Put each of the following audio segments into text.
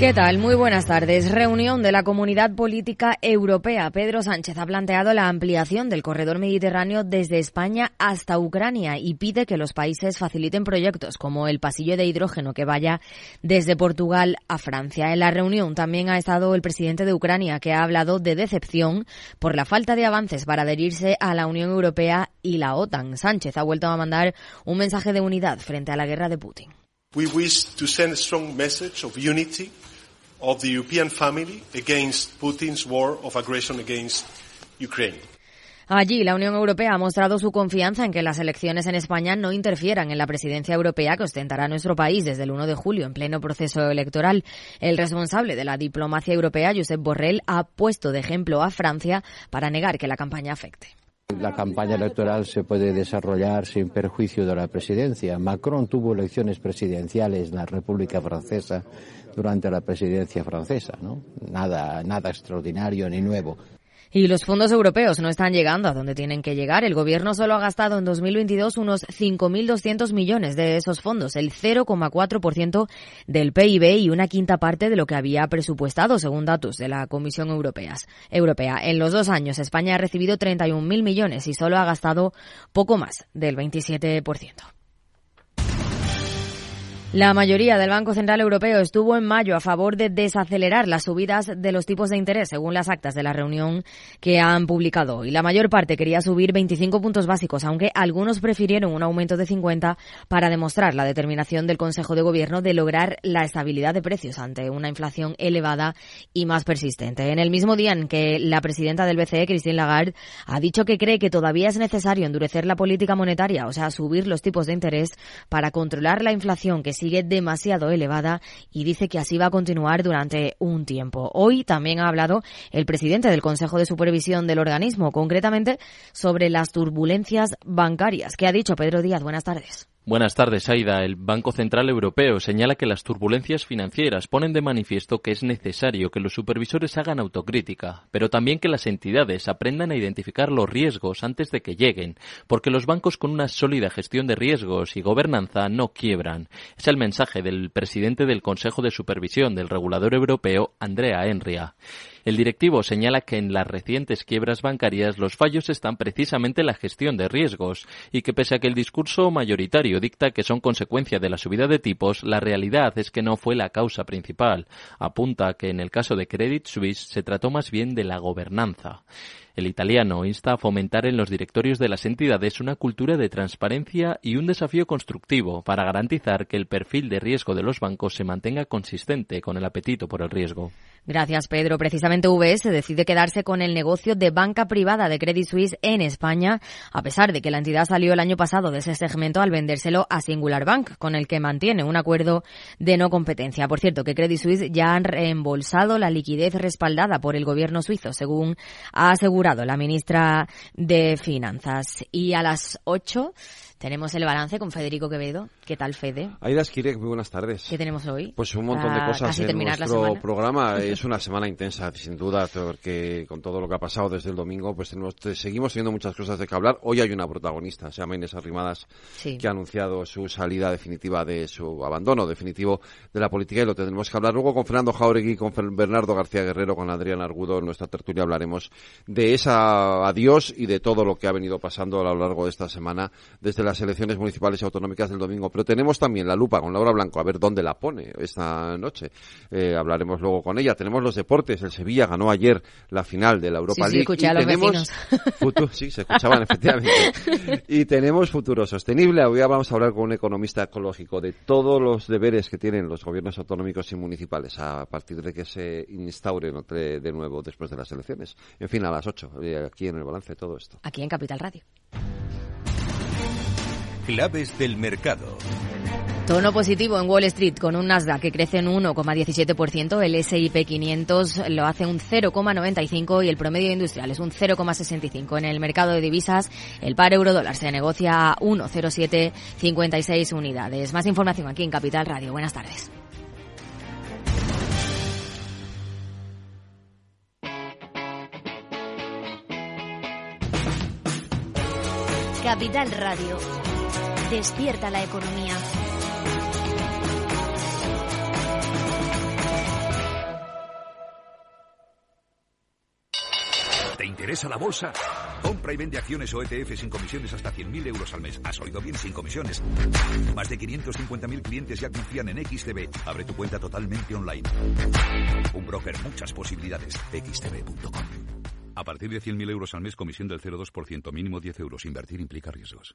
¿Qué tal? Muy buenas tardes. Reunión de la Comunidad Política Europea. Pedro Sánchez ha planteado la ampliación del corredor mediterráneo desde España hasta Ucrania y pide que los países faciliten proyectos como el pasillo de hidrógeno que vaya desde Portugal a Francia. En la reunión también ha estado el presidente de Ucrania que ha hablado de decepción por la falta de avances para adherirse a la Unión Europea y la OTAN. Sánchez ha vuelto a mandar un mensaje de unidad frente a la guerra de Putin. We wish to send a strong message of unity of the European family against Putin's war of aggression against Ukraine. Allí, la Unión Europea ha mostrado su confianza en que las elecciones en España no interfieran en la presidencia europea que ostentará nuestro país desde el 1 de julio en pleno proceso electoral. El responsable de la diplomacia europea, Josep Borrell, ha puesto de ejemplo a Francia para negar que la campaña afecte. La campaña electoral se puede desarrollar sin perjuicio de la presidencia. Macron tuvo elecciones presidenciales en la República Francesa durante la presidencia francesa, ¿no? Nada, nada extraordinario ni nuevo. Y los fondos europeos no están llegando a donde tienen que llegar. El gobierno solo ha gastado en 2022 unos 5.200 millones de esos fondos, el 0,4% del PIB y una quinta parte de lo que había presupuestado, según datos de la Comisión Europea. Europea. En los dos años, España ha recibido 31.000 millones y solo ha gastado poco más del 27%. La mayoría del Banco Central Europeo estuvo en mayo a favor de desacelerar las subidas de los tipos de interés, según las actas de la reunión que han publicado hoy. La mayor parte quería subir 25 puntos básicos, aunque algunos prefirieron un aumento de 50 para demostrar la determinación del Consejo de Gobierno de lograr la estabilidad de precios ante una inflación elevada y más persistente. En el mismo día en que la presidenta del BCE, Christine Lagarde, ha dicho que cree que todavía es necesario endurecer la política monetaria, o sea, subir los tipos de interés para controlar la inflación que sigue demasiado elevada y dice que así va a continuar durante un tiempo. Hoy también ha hablado el presidente del Consejo de Supervisión del organismo, concretamente sobre las turbulencias bancarias. ¿Qué ha dicho Pedro Díaz? Buenas tardes. Buenas tardes, Aida. El Banco Central Europeo señala que las turbulencias financieras ponen de manifiesto que es necesario que los supervisores hagan autocrítica, pero también que las entidades aprendan a identificar los riesgos antes de que lleguen, porque los bancos con una sólida gestión de riesgos y gobernanza no quiebran. Es el mensaje del presidente del Consejo de Supervisión del Regulador Europeo, Andrea Enria. El directivo señala que en las recientes quiebras bancarias los fallos están precisamente en la gestión de riesgos y que pese a que el discurso mayoritario dicta que son consecuencia de la subida de tipos, la realidad es que no fue la causa principal. Apunta que en el caso de Credit Suisse se trató más bien de la gobernanza. El italiano insta a fomentar en los directorios de las entidades una cultura de transparencia y un desafío constructivo para garantizar que el perfil de riesgo de los bancos se mantenga consistente con el apetito por el riesgo. Gracias, Pedro. Precisamente UBS decide quedarse con el negocio de banca privada de Credit Suisse en España, a pesar de que la entidad salió el año pasado de ese segmento al vendérselo a Singular Bank, con el que mantiene un acuerdo de no competencia. Por cierto, que Credit Suisse ya han reembolsado la liquidez respaldada por el gobierno suizo, según ha asegurado la ministra de Finanzas. Y a las 8 tenemos el balance con Federico Quevedo. ¿Qué tal, Fede? Aida Esquirek, muy buenas tardes. ¿Qué tenemos hoy? Pues un montón de cosas en nuestro programa. Es una semana intensa, sin duda, porque con todo lo que ha pasado desde el domingo, pues tenemos, seguimos teniendo muchas cosas de que hablar. Hoy hay una protagonista, se llama Inés Arrimadas, que ha anunciado su salida definitiva de su abandono definitivo de la política y lo tendremos que hablar luego con Fernando Jauregui, con Bernardo García Guerrero, con Adrián Argudo. En nuestra tertulia hablaremos de esa adiós y de todo lo que ha venido pasando a lo largo de esta semana desde la las elecciones municipales y autonómicas del domingo. Pero tenemos también la lupa con Laura Blanco, a ver dónde la pone esta noche. Eh, hablaremos luego con ella. Tenemos los deportes. El Sevilla ganó ayer la final de la Europa sí, League. Sí, a los tenemos sí, se escuchaban efectivamente. y tenemos futuro sostenible. Hoy vamos a hablar con un economista ecológico de todos los deberes que tienen los gobiernos autonómicos y municipales a partir de que se instauren de nuevo después de las elecciones. En fin, a las 8, eh, aquí en el balance todo esto. Aquí en Capital Radio. Claves del mercado. Tono positivo en Wall Street con un Nasdaq que crece en 1,17%, el S&P 500 lo hace un 0,95 y el promedio industrial es un 0,65. En el mercado de divisas, el par euro dólar se negocia a 1,0756 unidades. Más información aquí en Capital Radio. Buenas tardes. Capital Radio Despierta la economía. ¿Te interesa la bolsa? Compra y vende acciones o ETF sin comisiones hasta 100.000 euros al mes. ¿Has oído bien? Sin comisiones. Más de 550.000 clientes ya confían en XTB. Abre tu cuenta totalmente online. Un broker, muchas posibilidades. XTB.com. A partir de 100.000 euros al mes, comisión del 0,2%, mínimo 10 euros. Invertir implica riesgos.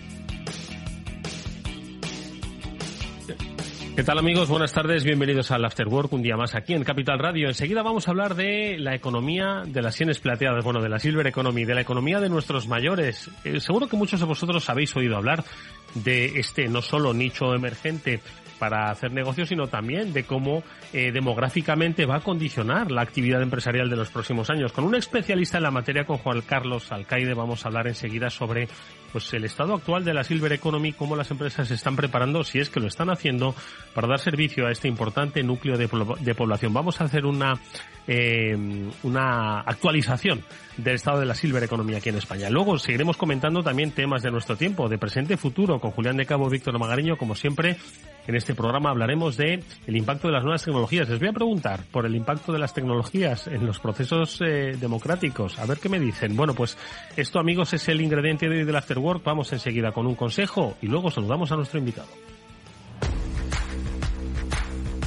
¿Qué tal amigos? Buenas tardes, bienvenidos al After Work, un día más aquí en Capital Radio. Enseguida vamos a hablar de la economía de las sienes plateadas, bueno, de la Silver Economy, de la economía de nuestros mayores. Eh, seguro que muchos de vosotros habéis oído hablar de este no solo nicho emergente para hacer negocios, sino también de cómo eh, demográficamente va a condicionar la actividad empresarial de los próximos años. Con un especialista en la materia, con Juan Carlos Alcaide, vamos a hablar enseguida sobre pues el estado actual de la Silver Economy, cómo las empresas se están preparando, si es que lo están haciendo, para dar servicio a este importante núcleo de, población. Vamos a hacer una, eh, una actualización del estado de la Silver Economy aquí en España. Luego seguiremos comentando también temas de nuestro tiempo, de presente y futuro, con Julián de Cabo, Víctor Magariño, como siempre. En este programa hablaremos de el impacto de las nuevas tecnologías. Les voy a preguntar por el impacto de las tecnologías en los procesos eh, democráticos. A ver qué me dicen. Bueno, pues esto, amigos, es el ingrediente de hoy del After Vamos enseguida con un consejo y luego saludamos a nuestro invitado.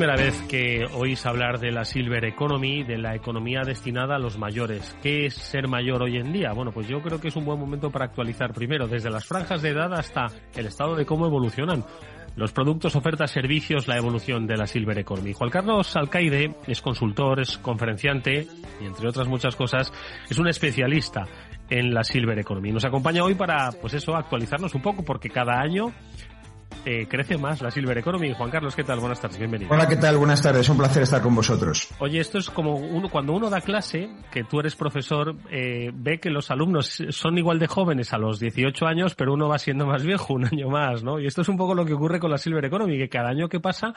Primera vez que oís hablar de la Silver Economy, de la economía destinada a los mayores. ¿Qué es ser mayor hoy en día? Bueno, pues yo creo que es un buen momento para actualizar primero, desde las franjas de edad hasta el estado de cómo evolucionan los productos, ofertas, servicios, la evolución de la Silver Economy. Juan Carlos Alcaide es consultor, es conferenciante y entre otras muchas cosas es un especialista en la Silver Economy. Nos acompaña hoy para, pues eso, actualizarnos un poco porque cada año eh, crece más la Silver Economy. Juan Carlos, ¿qué tal? Buenas tardes, bienvenido. Hola, ¿qué tal? Buenas tardes, un placer estar con vosotros. Oye, esto es como uno, cuando uno da clase, que tú eres profesor, eh, ve que los alumnos son igual de jóvenes a los 18 años, pero uno va siendo más viejo un año más, ¿no? Y esto es un poco lo que ocurre con la Silver Economy, que cada año que pasa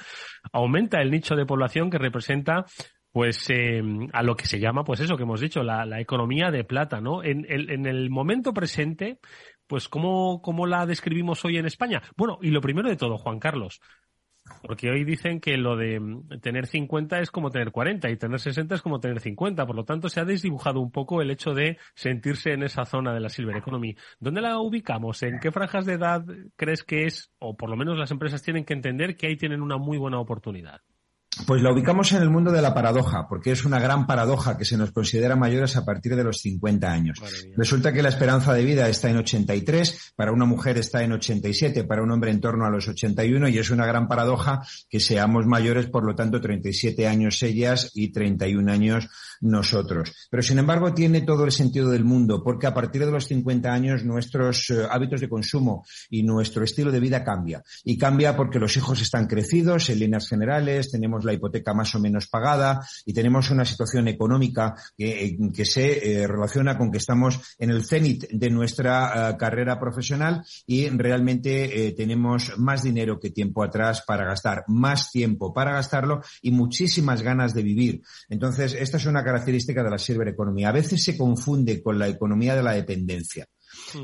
aumenta el nicho de población que representa pues eh, a lo que se llama, pues eso que hemos dicho, la, la economía de plata, ¿no? En el momento presente, pues ¿cómo, ¿cómo la describimos hoy en España? Bueno, y lo primero de todo, Juan Carlos, porque hoy dicen que lo de mm, tener 50 es como tener 40 y tener 60 es como tener 50. Por lo tanto, se ha desdibujado un poco el hecho de sentirse en esa zona de la Silver Economy. ¿Dónde la ubicamos? ¿En qué franjas de edad crees que es, o por lo menos las empresas tienen que entender que ahí tienen una muy buena oportunidad? Pues la ubicamos en el mundo de la paradoja, porque es una gran paradoja que se nos considera mayores a partir de los 50 años. Resulta que la esperanza de vida está en 83, para una mujer está en 87, para un hombre en torno a los 81, y es una gran paradoja que seamos mayores, por lo tanto, 37 años ellas y 31 años nosotros. Pero sin embargo, tiene todo el sentido del mundo, porque a partir de los 50 años nuestros eh, hábitos de consumo y nuestro estilo de vida cambia. Y cambia porque los hijos están crecidos en líneas generales, tenemos la hipoteca más o menos pagada y tenemos una situación económica que, eh, que se eh, relaciona con que estamos en el cenit de nuestra eh, carrera profesional y realmente tenemos más dinero que tiempo atrás para gastar, más tiempo para gastarlo y muchísimas ganas de vivir. Entonces, esta es una característica de la silver economy. A veces se confunde con la economía de la dependencia.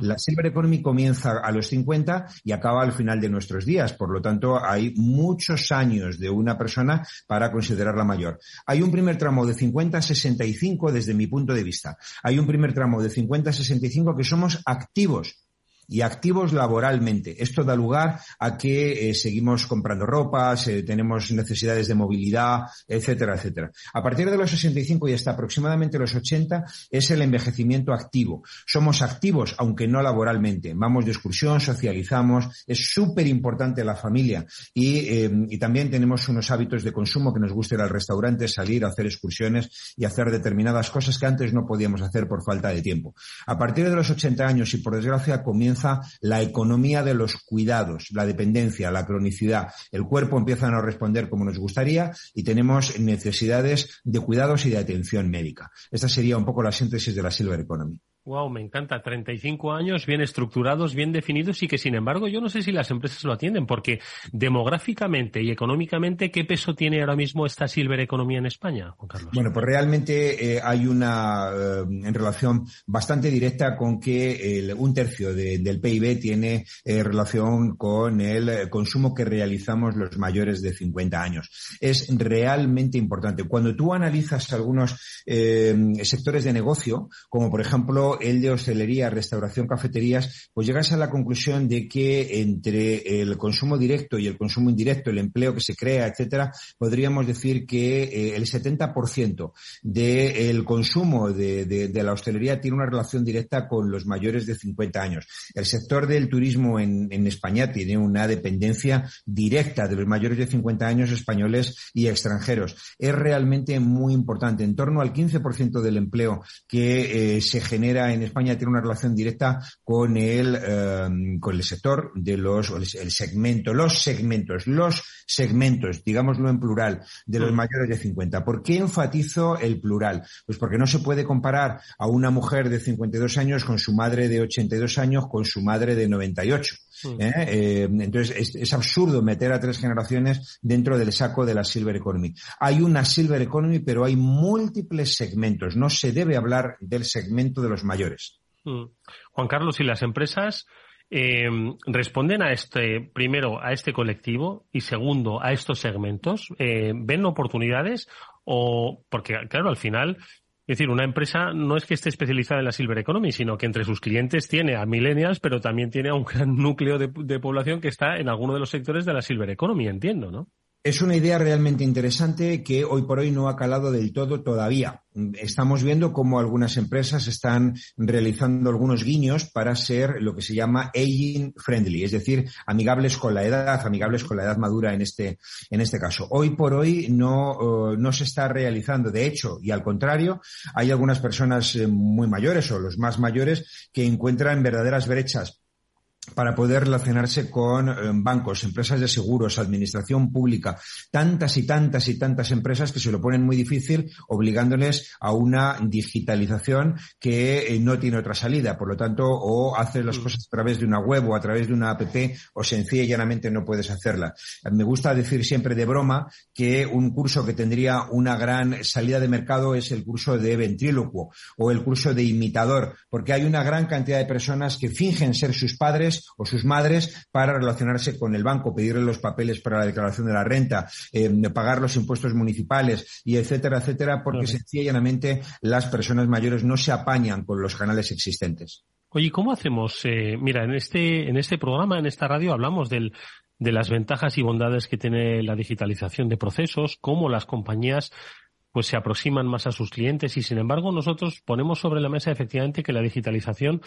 La Silver Economy comienza a los 50 y acaba al final de nuestros días. Por lo tanto, hay muchos años de una persona para considerarla mayor. Hay un primer tramo de 50 a 65 desde mi punto de vista. Hay un primer tramo de 50 a 65 que somos activos y activos laboralmente. Esto da lugar a que eh, seguimos comprando ropas, tenemos necesidades de movilidad, etcétera, etcétera. A partir de los 65 y hasta aproximadamente los 80 es el envejecimiento activo. Somos activos, aunque no laboralmente. Vamos de excursión, socializamos, es súper importante la familia y, eh, y también tenemos unos hábitos de consumo que nos gusta ir al restaurante, salir, hacer excursiones y hacer determinadas cosas que antes no podíamos hacer por falta de tiempo. A partir de los 80 años y por desgracia comienza la economía de los cuidados, la dependencia, la cronicidad. El cuerpo empieza a no responder como nos gustaría y tenemos necesidades de cuidados y de atención médica. Esta sería un poco la síntesis de la Silver Economy. Wow, me encanta. 35 años bien estructurados, bien definidos y que, sin embargo, yo no sé si las empresas lo atienden porque demográficamente y económicamente, ¿qué peso tiene ahora mismo esta Silver Economía en España, Juan Carlos? Bueno, pues realmente eh, hay una eh, en relación bastante directa con que un tercio del PIB tiene eh, relación con el consumo que realizamos los mayores de 50 años. Es realmente importante. Cuando tú analizas algunos sectores de negocio, como por ejemplo el de hostelería, restauración, cafeterías, pues llegas a la conclusión de que entre el consumo directo y el consumo indirecto, el empleo que se crea, etcétera, podríamos decir que eh, el 70% del consumo de, la hostelería tiene una relación directa con los mayores de 50 años. El sector del turismo en, España tiene una dependencia directa de los mayores de 50 años españoles y extranjeros. Es realmente muy importante. En torno al 15% del empleo que eh, se genera en España tiene una relación directa con el, em, con el sector de los, el segmento, los segmentos, los segmentos, digámoslo en plural, de los mm. mayores de 50. ¿Por qué enfatizo el plural? Pues porque no se puede comparar a una mujer de 52 años con su madre de 82 años con su madre de 98. Mm. ¿eh? Eh, entonces, es, absurdo meter a tres generaciones dentro del saco de la Silver Economy. Hay una Silver Economy, pero hay múltiples segmentos. No se debe hablar del segmento de los mayores. Mm. Juan Carlos, ¿y las empresas eh, responden a este, primero, a este colectivo y segundo, a estos segmentos? ¿Ven oportunidades? O, porque, claro, al final, es decir, una empresa no es que esté especializada en la Silver Economy, sino que entre sus clientes tiene a millennials, pero también tiene a un gran núcleo de, de población que está en alguno de los sectores de la Silver Economy, entiendo, ¿no? Es una idea realmente interesante que hoy por hoy no ha calado del todo todavía. Estamos viendo cómo algunas empresas están realizando algunos guiños para ser lo que se llama aging friendly, es decir, amigables con la edad, amigables con la edad madura en este, en este caso. Hoy por hoy no, eh, no se está realizando. De hecho, y al contrario, hay algunas personas eh, muy mayores o los más mayores que encuentran verdaderas brechas para poder relacionarse con eh, bancos, empresas de seguros, administración pública, tantas y tantas y tantas empresas que se lo ponen muy difícil obligándoles a una digitalización que eh, no tiene otra salida. Por lo tanto, o haces las mm. cosas a través de una web o a través de una app o sencilla y llanamente no puedes hacerla. Me gusta decir siempre de broma que un curso que tendría una gran salida de mercado es el curso de ventrílocuo o el curso de imitador, porque hay una gran cantidad de personas que fingen ser sus padres o sus madres para relacionarse con el banco, pedirle los papeles para la declaración de la renta, eh, pagar los impuestos municipales y etcétera, etcétera, porque sencillamente las personas mayores no se apañan con los canales existentes. Oye, ¿cómo hacemos? Eh, mira, en este, en este programa, en esta radio, hablamos del, de las ventajas y bondades que tiene la digitalización de procesos, cómo las compañías pues se aproximan más a sus clientes y sin embargo nosotros ponemos sobre la mesa efectivamente que la digitalización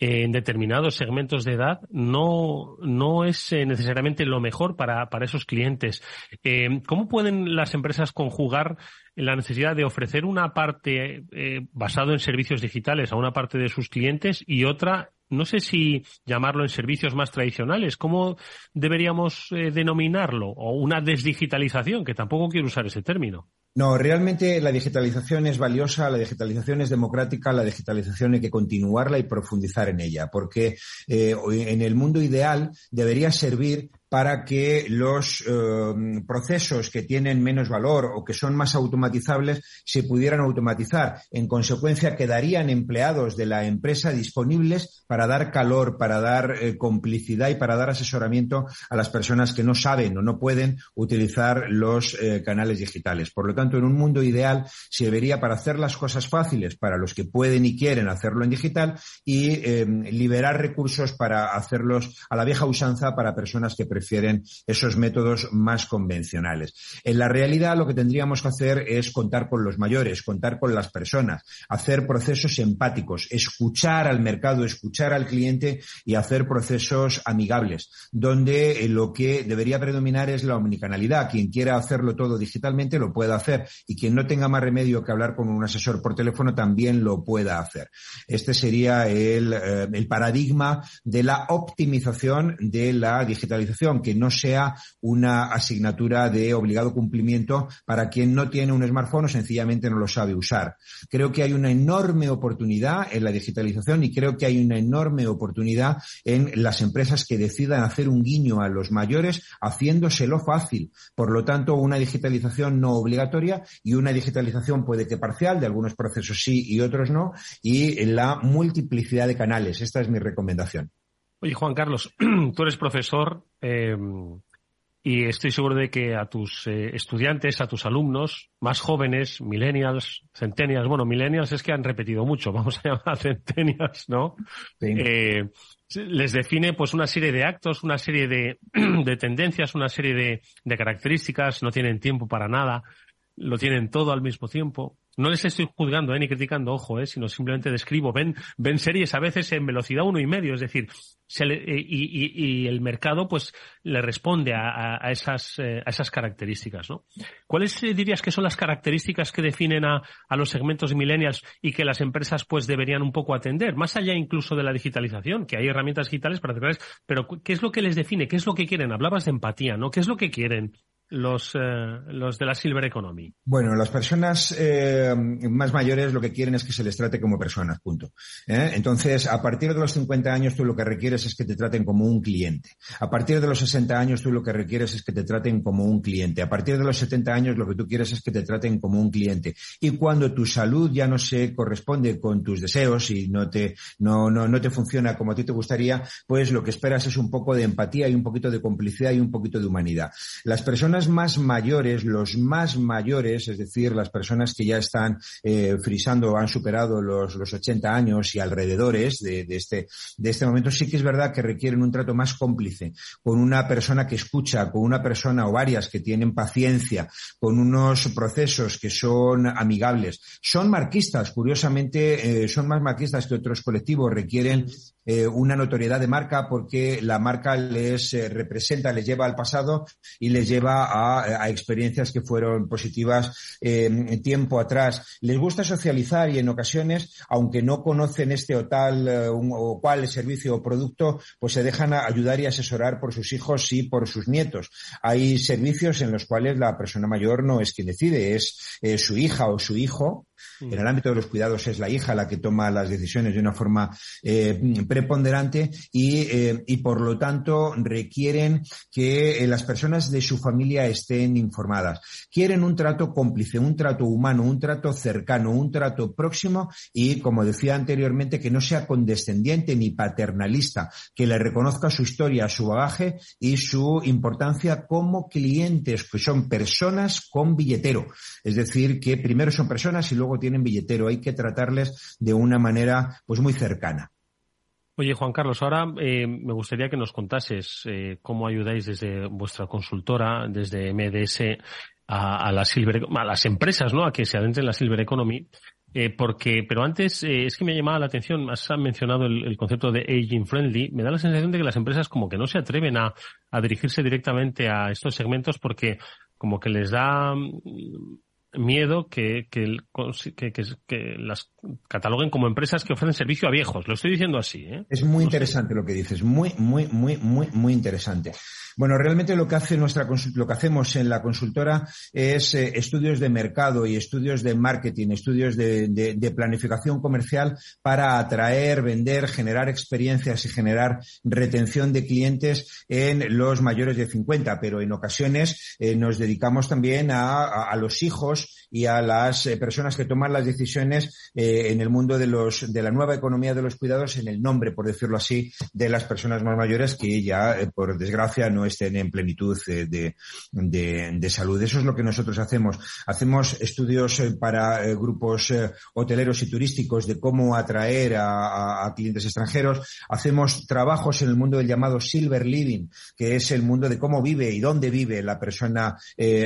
en determinados segmentos de edad no, no es eh, necesariamente lo mejor para, para esos clientes. Eh, ¿Cómo pueden las empresas conjugar la necesidad de ofrecer una parte eh, basado en servicios digitales a una parte de sus clientes y otra no sé si llamarlo en servicios más tradicionales. ¿Cómo deberíamos denominarlo? O una desdigitalización, que tampoco quiero usar ese término. No, realmente la digitalización es valiosa, la digitalización es democrática, la digitalización hay que continuarla y profundizar en ella, porque eh, en el mundo ideal debería servir para que los eh, procesos que tienen menos valor o que son más automatizables se pudieran automatizar. En consecuencia, quedarían empleados de la empresa disponibles para dar calor, para dar eh, complicidad y para dar asesoramiento a las personas que no saben o no pueden utilizar los canales digitales. Por lo tanto, en un mundo ideal se debería para hacer las cosas fáciles para los que pueden y quieren hacerlo en digital y liberar recursos para hacerlos a la vieja usanza para personas que prefieren esos métodos más convencionales. En la realidad lo que tendríamos que hacer es contar con los mayores, contar con las personas, hacer procesos empáticos, escuchar al mercado, escuchar al cliente y hacer procesos amigables, donde eh, lo que debería predominar es la omnicanalidad. Quien quiera hacerlo todo digitalmente lo pueda hacer y quien no tenga más remedio que hablar con un asesor por teléfono también lo pueda hacer. Este sería el, eh, el paradigma de la optimización de la digitalización, que no sea una asignatura de obligado cumplimiento para quien no tiene un smartphone o sencillamente no lo sabe usar. Creo que hay una enorme oportunidad en la digitalización y creo que hay una enorme oportunidad en las empresas que decidan hacer un guiño a los mayores haciéndoselo fácil. Por lo tanto, una digitalización no obligatoria y una digitalización puede que parcial, de algunos procesos sí y otros no, y la multiplicidad de canales. Esta es mi recomendación. Oye, Juan Carlos, tú eres profesor eh, y estoy seguro de que a tus eh, estudiantes, a tus alumnos más jóvenes, millennials, centennials, bueno, millennials es que han repetido mucho, vamos a llamar a centennials, ¿no? Eh, les define pues una serie de actos, una serie de, de tendencias, una serie de, de características, no tienen tiempo para nada, lo tienen todo al mismo tiempo. No les estoy juzgando eh, ni criticando, ojo, eh, sino simplemente describo. Ven, ven series a veces en velocidad uno y medio, es decir, le, y, el mercado pues le responde a, a, esas, eh, a esas características, ¿no? ¿Cuáles eh, dirías que son las características que definen a, a los segmentos millennials y que las empresas pues deberían un poco atender, más allá incluso de la digitalización, que hay herramientas digitales para pero ¿qué es lo que les define? ¿Qué es lo que quieren? Hablabas de empatía, ¿no? ¿Qué es lo que quieren? Los, eh, los de la Silver Economy? Bueno, las personas eh, más mayores lo que quieren es que se les trate como personas, punto. ¿Eh? Entonces, a partir de los 50 años tú lo que requieres es que te traten como un cliente. A partir de los 60 años tú lo que requieres es que te traten como un cliente. A partir de los 70 años lo que tú quieres es que te traten como un cliente. Y cuando tu salud ya no se corresponde con tus deseos y no te, no, no, no te funciona como a ti te gustaría, pues lo que esperas es un poco de empatía y un poquito de complicidad y un poquito de humanidad. Las personas más mayores, los más mayores, es decir, las personas que ya están eh, frisando, han superado los, los 80 años y alrededores de, de, este, de este momento, sí que es verdad que requieren un trato más cómplice, con una persona que escucha, con una persona o varias que tienen paciencia, con unos procesos que son amigables. Son marquistas, curiosamente, eh, son más marquistas que otros colectivos, requieren eh, una notoriedad de marca porque la marca les eh, representa, les lleva al pasado y les lleva a, experiencias que fueron positivas eh, tiempo atrás. Les gusta socializar y en ocasiones, aunque no conocen este o tal o cual servicio o producto, pues se dejan ayudar y asesorar por sus hijos y por sus nietos. Hay servicios en los cuales la persona mayor no es quien decide, es su hija o su hijo en el ámbito de los cuidados es la hija la que toma las decisiones de una forma eh, preponderante y, eh, y, por lo tanto requieren que eh, las personas de su familia estén informadas. Quieren un trato cómplice, un trato humano, un trato cercano, un trato próximo y, como decía anteriormente, que no sea condescendiente ni paternalista, que le reconozca su historia, su bagaje y su importancia como clientes, que son personas con billetero. Es decir, que primero son personas y luego tienen billetero, hay que tratarles de una manera pues muy cercana. Oye, Juan Carlos, ahora eh, me gustaría que nos contases eh, cómo ayudáis desde vuestra consultora, desde MDS, a, la Silver, a las empresas, ¿no? A que se adentren en la Silver Economy. Eh, porque, pero antes es que me ha llamado la atención, has mencionado el, concepto de aging friendly. Me da la sensación de que las empresas como que no se atreven a, a dirigirse directamente a estos segmentos porque como que les da miedo que, que, que, que, las cataloguen como empresas que ofrecen servicio a viejos. Lo estoy diciendo así. ¿eh? Es muy interesante lo que dices, muy, muy, muy, muy, muy interesante. Bueno, realmente lo que hace nuestra lo que hacemos en la consultora es eh, estudios de mercado y estudios de marketing, estudios de, planificación comercial para atraer, vender, generar experiencias y generar retención de clientes en los mayores de 50, pero en ocasiones eh, nos dedicamos también a, los hijos y a las eh, personas que toman las decisiones en el mundo de los de la nueva economía de los cuidados en el nombre, por decirlo así, de las personas más mayores que ya por desgracia no estén en plenitud de, de, salud. Eso es lo que nosotros hacemos. Hacemos estudios eh, para eh, grupos eh, hoteleros y turísticos de cómo atraer a, clientes extranjeros. Hacemos trabajos en el mundo del llamado Silver Living, que es el mundo de cómo vive y dónde vive la persona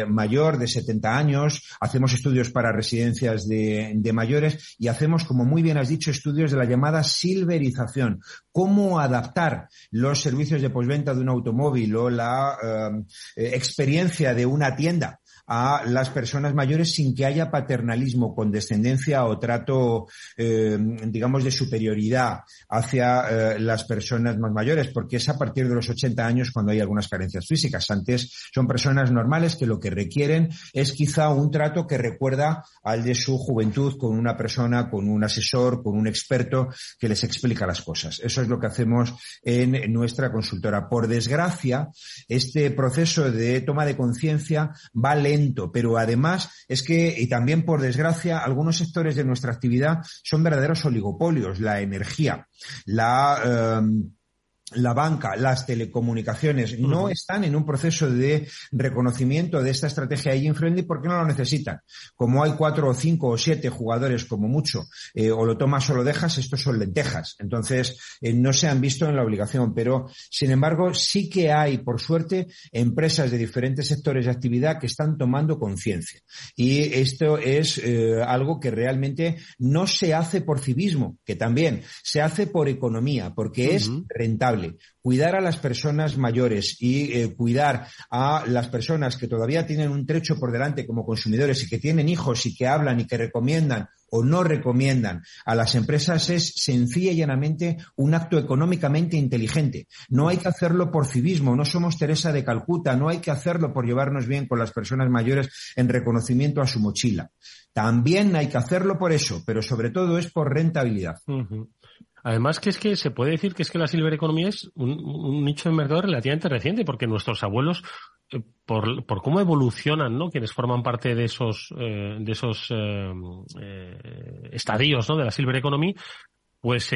mayor de 70 años. Hacemos estudios para residencias de, de mayores y hacemos, como muy bien has dicho, estudios de la llamada silverización. Cómo adaptar los servicios de postventa de un automóvil o la eh, experiencia de una tienda a las personas mayores sin que haya paternalismo, condescendencia o trato, eh, digamos, de superioridad hacia eh, las personas más mayores, porque es a partir de los 80 años cuando hay algunas carencias físicas. Antes son personas normales que lo que requieren es quizá un trato que recuerda al de su juventud con una persona, con un asesor, con un experto que les explica las cosas. Eso es lo que hacemos en nuestra consultora. Por desgracia, este proceso de toma de conciencia pero además es que, y también por desgracia, algunos sectores de nuestra actividad son verdaderos oligopolios, la energía, la... Em, la banca, las telecomunicaciones no están en un proceso de reconocimiento de esta estrategia aging friendly porque no lo necesitan. Como hay cuatro o cinco o siete jugadores como mucho, eh, o lo tomas o lo dejas, estos son lentejas. Entonces, eh, no se han visto en la obligación, pero sin embargo, sí que hay, por suerte, empresas de diferentes sectores de actividad que están tomando conciencia. Y esto es eh, algo que realmente no se hace por civismo, que también se hace por economía, porque es rentable Cuidar a las personas mayores y eh, cuidar a las personas que todavía tienen un trecho por delante como consumidores y que tienen hijos y que hablan y que recomiendan o no recomiendan a las empresas es sencilla y llanamente un acto económicamente inteligente. No hay que hacerlo por civismo, no somos Teresa de Calcuta, no hay que hacerlo por llevarnos bien con las personas mayores en reconocimiento a su mochila. También hay que hacerlo por eso, pero sobre todo es por rentabilidad. Además que es que se puede decir que es que la silver economy es un, nicho de mercado relativamente reciente, porque nuestros abuelos, eh, por, por, cómo evolucionan, ¿no? Quienes forman parte de esos, eh, de esos eh, estadios, ¿no? De la silver economy, pues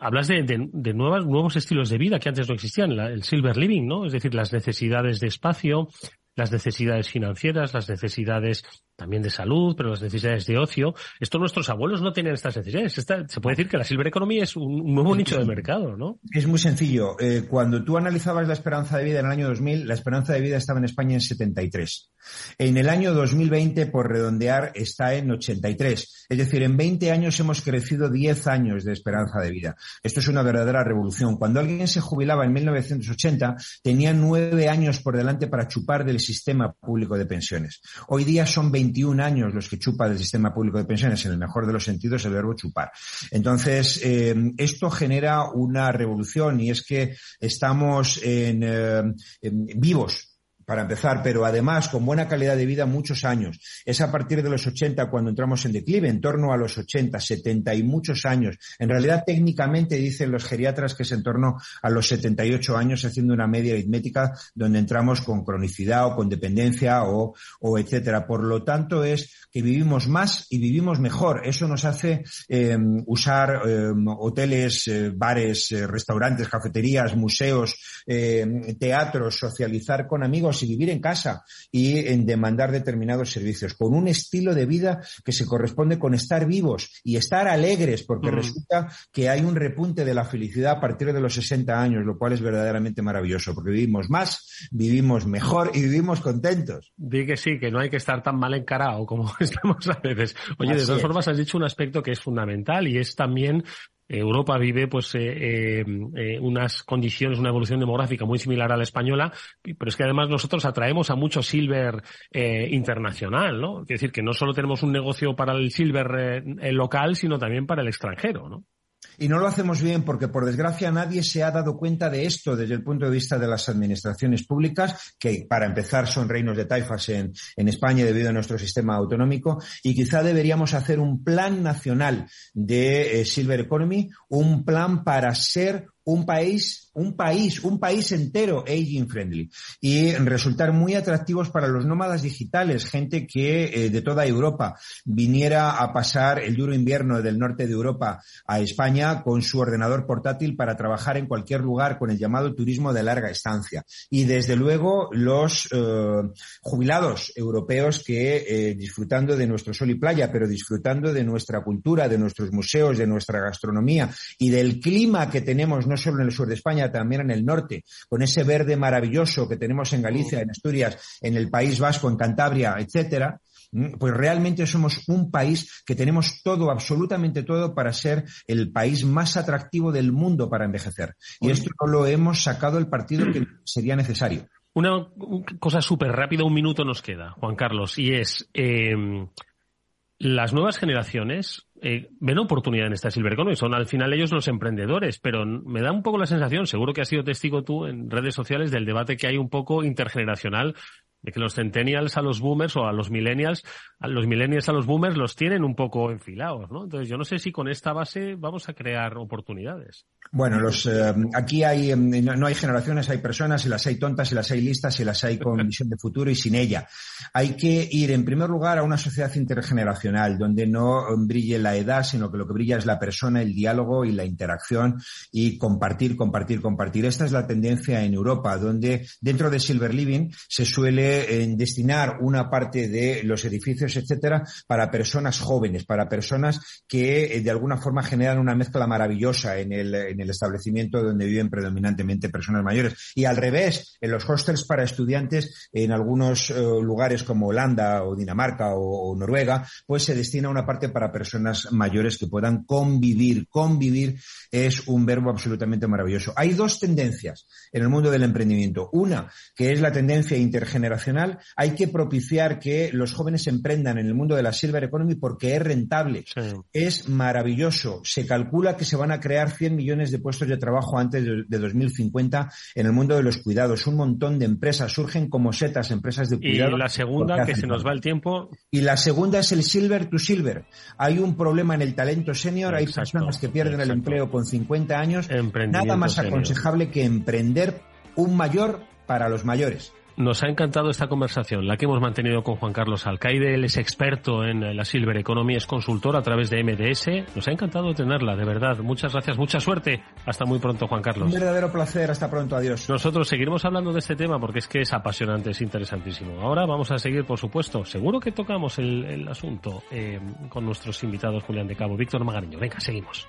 hablas de, de, nuevas, nuevos estilos de vida que antes no existían, el silver living, ¿no? Es decir, las necesidades de espacio, las necesidades financieras, las necesidades también de salud, pero las necesidades de ocio. Esto nuestros abuelos no tenían estas necesidades. se puede decir que la silver economy es un nuevo nicho de mercado, ¿no? Es muy sencillo. Eh, cuando tú analizabas la esperanza de vida en el año 2000, la esperanza de vida estaba en España en 73. En el año 2020, por redondear, está en 83. Es decir, en 20 años hemos crecido 10 años de esperanza de vida. Esto es una verdadera revolución. Cuando alguien se jubilaba en 1980, tenía 9 años por delante para chupar del sistema público de pensiones. Hoy día son 20 21 años los que chupa del sistema público de pensiones, en el mejor de los sentidos, el verbo chupar. Entonces, eh, esto genera una revolución y es que estamos en, eh, vivos para empezar, pero además con buena calidad de vida muchos años. Es a partir de los 80 cuando entramos en declive, en torno a los 80, 70 y muchos años. En realidad, técnicamente dicen los geriatras que es en torno a los 78 años, haciendo una media aritmética donde entramos con cronicidad o con dependencia o, o etcétera. Por lo tanto, es que vivimos más y vivimos mejor. Eso nos hace em, usar em, hoteles, eh, bares, eh, restaurantes, cafeterías, museos, em, teatros, socializar con amigos y vivir en casa y en demandar determinados servicios, con un estilo de vida que se corresponde con estar vivos y estar alegres, porque mm. resulta que hay un repunte de la felicidad a partir de los 60 años, lo cual es verdaderamente maravilloso, porque vivimos más, vivimos mejor y vivimos contentos. Di que sí, que no hay que estar tan mal encarado como estamos a veces. Oye, de todas formas has dicho un aspecto que es fundamental y es también Europa vive pues eh, eh, unas condiciones, una evolución demográfica muy similar a la española, pero es que además nosotros atraemos a mucho silver internacional, ¿no? Quiere decir que no solo tenemos un negocio para el silver local, sino también para el extranjero, ¿no? Y no lo hacemos bien porque, por desgracia, nadie se ha dado cuenta de esto desde el punto de vista de las administraciones públicas, que para empezar son reinos de taifas en, España debido a nuestro sistema autonómico, y quizá deberíamos hacer un plan nacional de eh, Silver Economy, un plan para ser un país un país, un país entero aging friendly y resultar muy atractivos para los nómadas digitales, gente que eh, de toda Europa viniera a pasar el duro invierno del norte de Europa a España con su ordenador portátil para trabajar en cualquier lugar con el llamado turismo de larga estancia. Y desde luego los eh, jubilados europeos que eh, disfrutando de nuestro sol y playa, pero disfrutando de nuestra cultura, de nuestros museos, de nuestra gastronomía y del clima que tenemos no solo en el sur de España, también en el norte, con ese verde maravilloso que tenemos en Galicia, en Asturias, en el País Vasco, en Cantabria, etcétera, mm, pues realmente somos un país que tenemos todo, absolutamente todo, para ser el país más atractivo del mundo para envejecer. Y esto no lo hemos sacado el partido que sería necesario. Una cosa súper rápida, un minuto nos queda, Juan Carlos, y es em, las nuevas generaciones eh, ven oportunidad en esta Silver Economy. Son al final ellos los emprendedores, pero me da un poco la sensación, seguro que has sido testigo tú en redes sociales del debate que hay un poco intergeneracional de que los centennials a los boomers o a los millennials, a los millennials a los boomers los tienen un poco enfilados, ¿no? Entonces yo no sé si con esta base vamos a crear oportunidades. Bueno, los, eh, aquí hay, em, no, hay generaciones, hay personas, y las hay tontas, y las hay listas, y las hay con visión de futuro y sin ella. Hay que ir, en primer lugar, a una sociedad intergeneracional, donde no brille la edad, sino que lo que brilla es la persona, el diálogo y la interacción, y compartir, compartir, compartir. Esta es la tendencia en Europa, donde dentro de Silver Living se suele eh, destinar una parte de los edificios, etcétera, para personas jóvenes, para personas que eh, de alguna forma generan una mezcla maravillosa en el en el establecimiento donde viven predominantemente personas mayores. Y al revés, en los hostels para estudiantes, en algunos eh, lugares como Holanda o Dinamarca o, Noruega, pues se destina una parte para personas mayores que puedan convivir. Convivir es un verbo absolutamente maravilloso. Hay dos tendencias en el mundo del emprendimiento. Una, que es la tendencia intergeneracional. Hay que propiciar que los jóvenes emprendan en el mundo de la Silver Economy porque es rentable. Es maravilloso. Se calcula que se van a crear 100 millones de puestos de trabajo antes de, 2050 en el mundo de los cuidados. Un montón de empresas surgen como setas, empresas de cuidado. Y la segunda, que se nos va el tiempo. Y la segunda es el silver to silver. Hay un problema en el talento senior, hay personas que pierden el empleo con 50 años. Nada más aconsejable que emprender un mayor para los mayores. Nos ha encantado esta conversación, la que hemos mantenido con Juan Carlos Alcaide. Él es experto en la Silver Economy, es consultor a través de MDS. Nos ha encantado tenerla, de verdad. Muchas gracias, mucha suerte. Hasta muy pronto, Juan Carlos. Un verdadero placer, hasta pronto, adiós. Nosotros seguiremos hablando de este tema porque es que es apasionante, es interesantísimo. Ahora vamos a seguir, por supuesto. Seguro que tocamos el, asunto eh, con nuestros invitados, Julián de Cabo, Víctor Magariño. Venga, seguimos.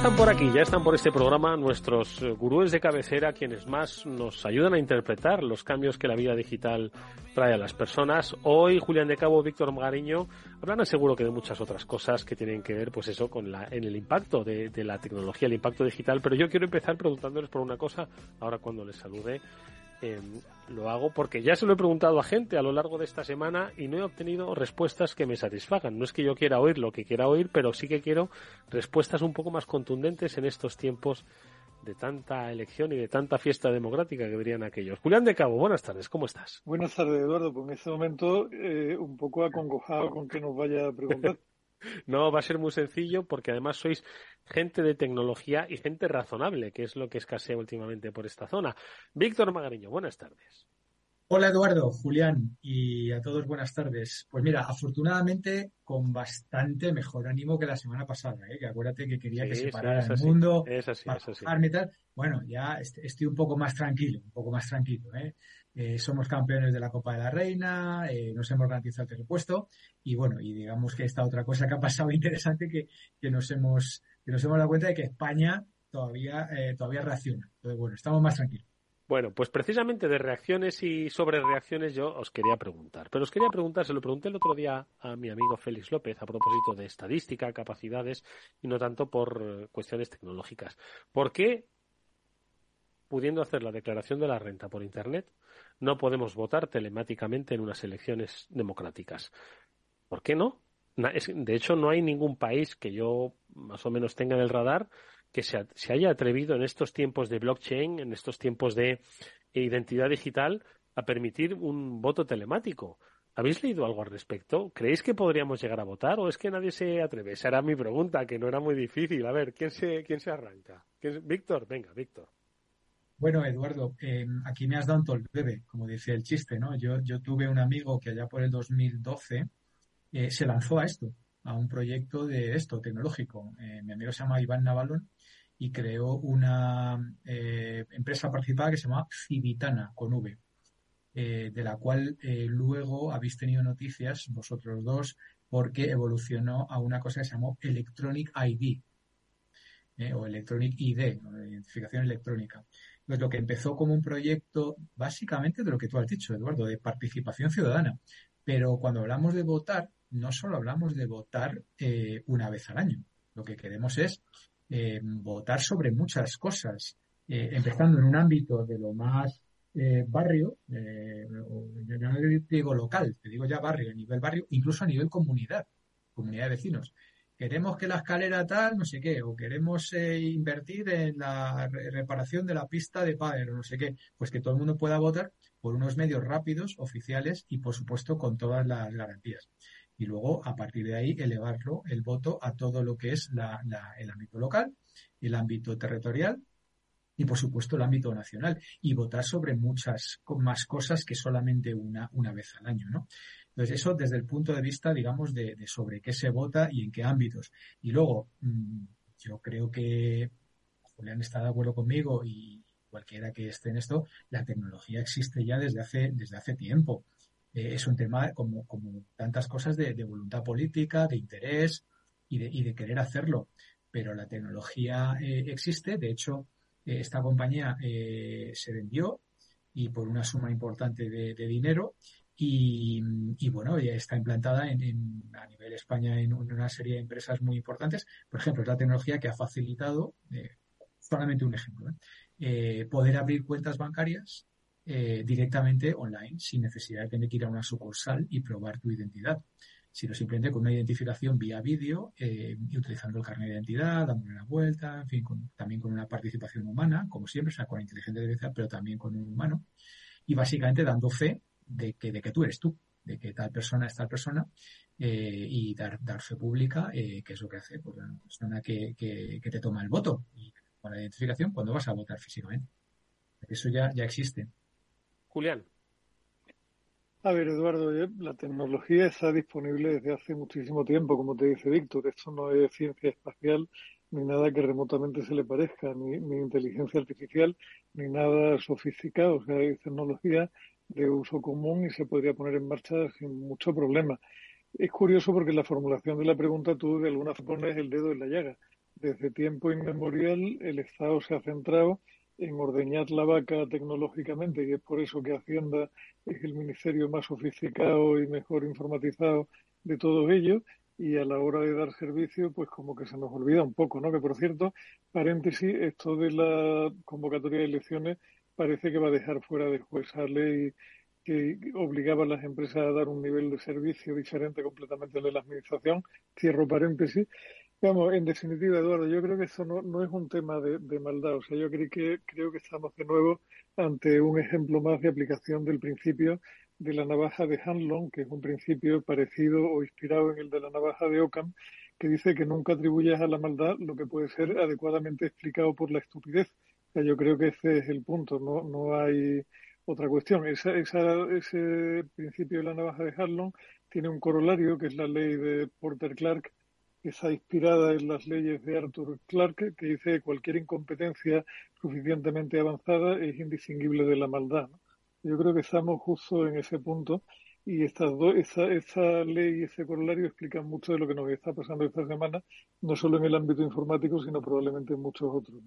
Están por aquí, ya están por este programa nuestros eh, gurúes de cabecera, quienes más nos ayudan a interpretar los cambios que la vida digital trae a las personas. Hoy Julián de Cabo, Víctor Magariño hablan seguro que de muchas otras cosas que tienen que ver, pues eso, con la, en el impacto de, de la tecnología, el impacto digital. Pero yo quiero empezar preguntándoles por una cosa, ahora cuando les salude. Em, lo hago porque ya se lo he preguntado a gente a lo largo de esta semana y no he obtenido respuestas que me satisfagan. No es que yo quiera oír lo que quiera oír, pero sí que quiero respuestas un poco más contundentes en estos tiempos de tanta elección y de tanta fiesta democrática que dirían aquellos. Julián de Cabo, buenas tardes, ¿cómo estás? Buenas tardes, Eduardo. Pues en este momento eh, un poco acongojado con que nos vaya a preguntar. No, va a ser muy sencillo porque además sois gente de tecnología y gente razonable, que es lo que escasea últimamente por esta zona. Víctor Magariño, buenas tardes. Hola Eduardo, Julián y a todos buenas tardes. Pues mira, afortunadamente con bastante mejor ánimo que la semana pasada, ¿eh? que acuérdate que quería que se parara el mundo, es así, es así. Tal. Bueno, ya estoy un poco más tranquilo, un poco más tranquilo. ¿eh? Eh, somos campeones de la Copa de la Reina, eh, nos hemos garantizado el presupuesto y bueno, y digamos que esta otra cosa que ha pasado interesante que, que nos hemos que nos hemos dado cuenta de que España todavía todavía reacciona. Entonces bueno, estamos más tranquilos. Bueno, pues precisamente de reacciones y sobre reacciones yo os quería preguntar. Pero os quería preguntar, se lo pregunté el otro día a mi amigo Félix López a propósito de estadística, capacidades y no tanto por eh, cuestiones tecnológicas. ¿Por qué, pudiendo hacer la declaración de la renta por Internet, no podemos votar telemáticamente en unas elecciones democráticas? ¿Por qué no? De hecho, no hay ningún país que yo más o menos tenga en el radar que se, haya atrevido en estos tiempos de blockchain, en estos tiempos de identidad digital, a permitir un voto telemático. ¿Habéis leído algo al respecto? ¿Creéis que podríamos llegar a votar o es que nadie se atreve? Esa era mi pregunta, que no era muy difícil. A ver, ¿quién se, quién se arranca? Víctor, venga, Víctor. Bueno, Eduardo, eh, aquí me has dado un tolbebe, como dice el chiste, ¿no? Yo, yo tuve un amigo que allá por el 2012 eh, se lanzó a esto, a un proyecto de esto, tecnológico. Eh, mi amigo se llama Iván Navalón y creó una empresa participada que se llama Civitana, con V, de la cual luego habéis tenido noticias vosotros dos porque evolucionó a una cosa que se llamó Electronic ID, o Electronic ID, identificación electrónica. Lo que empezó como un proyecto básicamente de lo que tú has dicho, Eduardo, de participación ciudadana. Pero cuando hablamos de votar, no solo hablamos de votar una vez al año. Lo que queremos es eh, votar sobre muchas cosas, eh, empezando en un ámbito de lo más eh, barrio, yo no digo local, te digo ya barrio, a nivel barrio, incluso a nivel comunidad, comunidad de vecinos. Queremos que la escalera tal, no sé qué, o queremos invertir en la reparación de la pista de pádel o no sé qué, pues que todo el mundo pueda votar por unos medios rápidos, oficiales y por supuesto con todas las garantías y luego a partir de ahí elevarlo el voto a todo lo que es la, el ámbito local, el ámbito territorial y por supuesto el ámbito nacional y votar sobre muchas más cosas que solamente una, una vez al año, ¿no? Entonces eso desde el punto de vista, digamos, de, sobre qué se vota y en qué ámbitos. Y luego, mm, yo creo que Julián está de acuerdo conmigo y cualquiera que esté en esto, la tecnología existe ya desde hace, desde hace tiempo. Eh, es un tema como, como tantas cosas de, voluntad política, de interés y de, y de, querer hacerlo. Pero la tecnología eh, existe. De hecho, eh, esta compañía se vendió y por una suma importante de, dinero y, y, bueno, ya está implantada en, a nivel España en, una serie de empresas muy importantes. Por ejemplo, es la tecnología que ha facilitado, solamente un ejemplo, poder abrir cuentas bancarias eh, directamente online, sin necesidad de tener que ir a una sucursal y probar tu identidad, sino simplemente con una identificación vía vídeo eh, y utilizando el carnet de identidad, dándole la vuelta, en fin, también con una participación humana, como siempre, o sea, con inteligencia artificial, pero también con un humano, y básicamente dando fe de que, de que tú eres tú, de que tal persona es tal persona, eh, y dar, dar fe pública, que es lo que hace pues, la persona que, que, que te toma el voto y con la identificación cuando vas a votar físicamente. Eso ya, ya existe. Julián. A ver, Eduardo, eh, la tecnología está disponible desde hace muchísimo tiempo, como te dice Víctor. Esto no es ciencia espacial ni nada que remotamente se le parezca, ni, inteligencia artificial, ni nada sofisticado. O sea, es tecnología de uso común y se podría poner en marcha sin mucho problema. Es curioso porque la formulación de la pregunta tú de alguna forma pones el dedo en la llaga. Desde tiempo inmemorial el Estado se ha centrado en ordeñar la vaca tecnológicamente y es por eso que Hacienda es el ministerio más sofisticado y mejor informatizado de todos ellos y a la hora de dar servicio pues como que se nos olvida un poco, ¿no? Que por cierto, paréntesis, esto de la convocatoria de elecciones parece que va a dejar fuera de juez ley que obligaba a las empresas a dar un nivel de servicio diferente completamente de la administración, cierro paréntesis, Vamos, en definitiva, Eduardo, yo creo que eso no, es un tema de, maldad. O sea, yo creo que, creo que estamos de nuevo ante un ejemplo más de aplicación del principio de la navaja de Hanlon, que es un principio parecido o inspirado en el de la navaja de Ockham, que dice que nunca atribuyes a la maldad lo que puede ser adecuadamente explicado por la estupidez. Yo creo que ese es el punto, no, no hay otra cuestión. Esa, esa, ese principio de la navaja de Hanlon tiene un corolario, que es la ley de Porter Clark, está inspirada en las leyes de Arthur Clarke, que dice que cualquier incompetencia suficientemente avanzada es indistinguible de la maldad. Yo creo que estamos justo en ese punto y estas dos, esa, esa ley y ese corolario explican mucho de lo que nos está pasando esta semana, no solo en el ámbito informático, sino probablemente en muchos otros.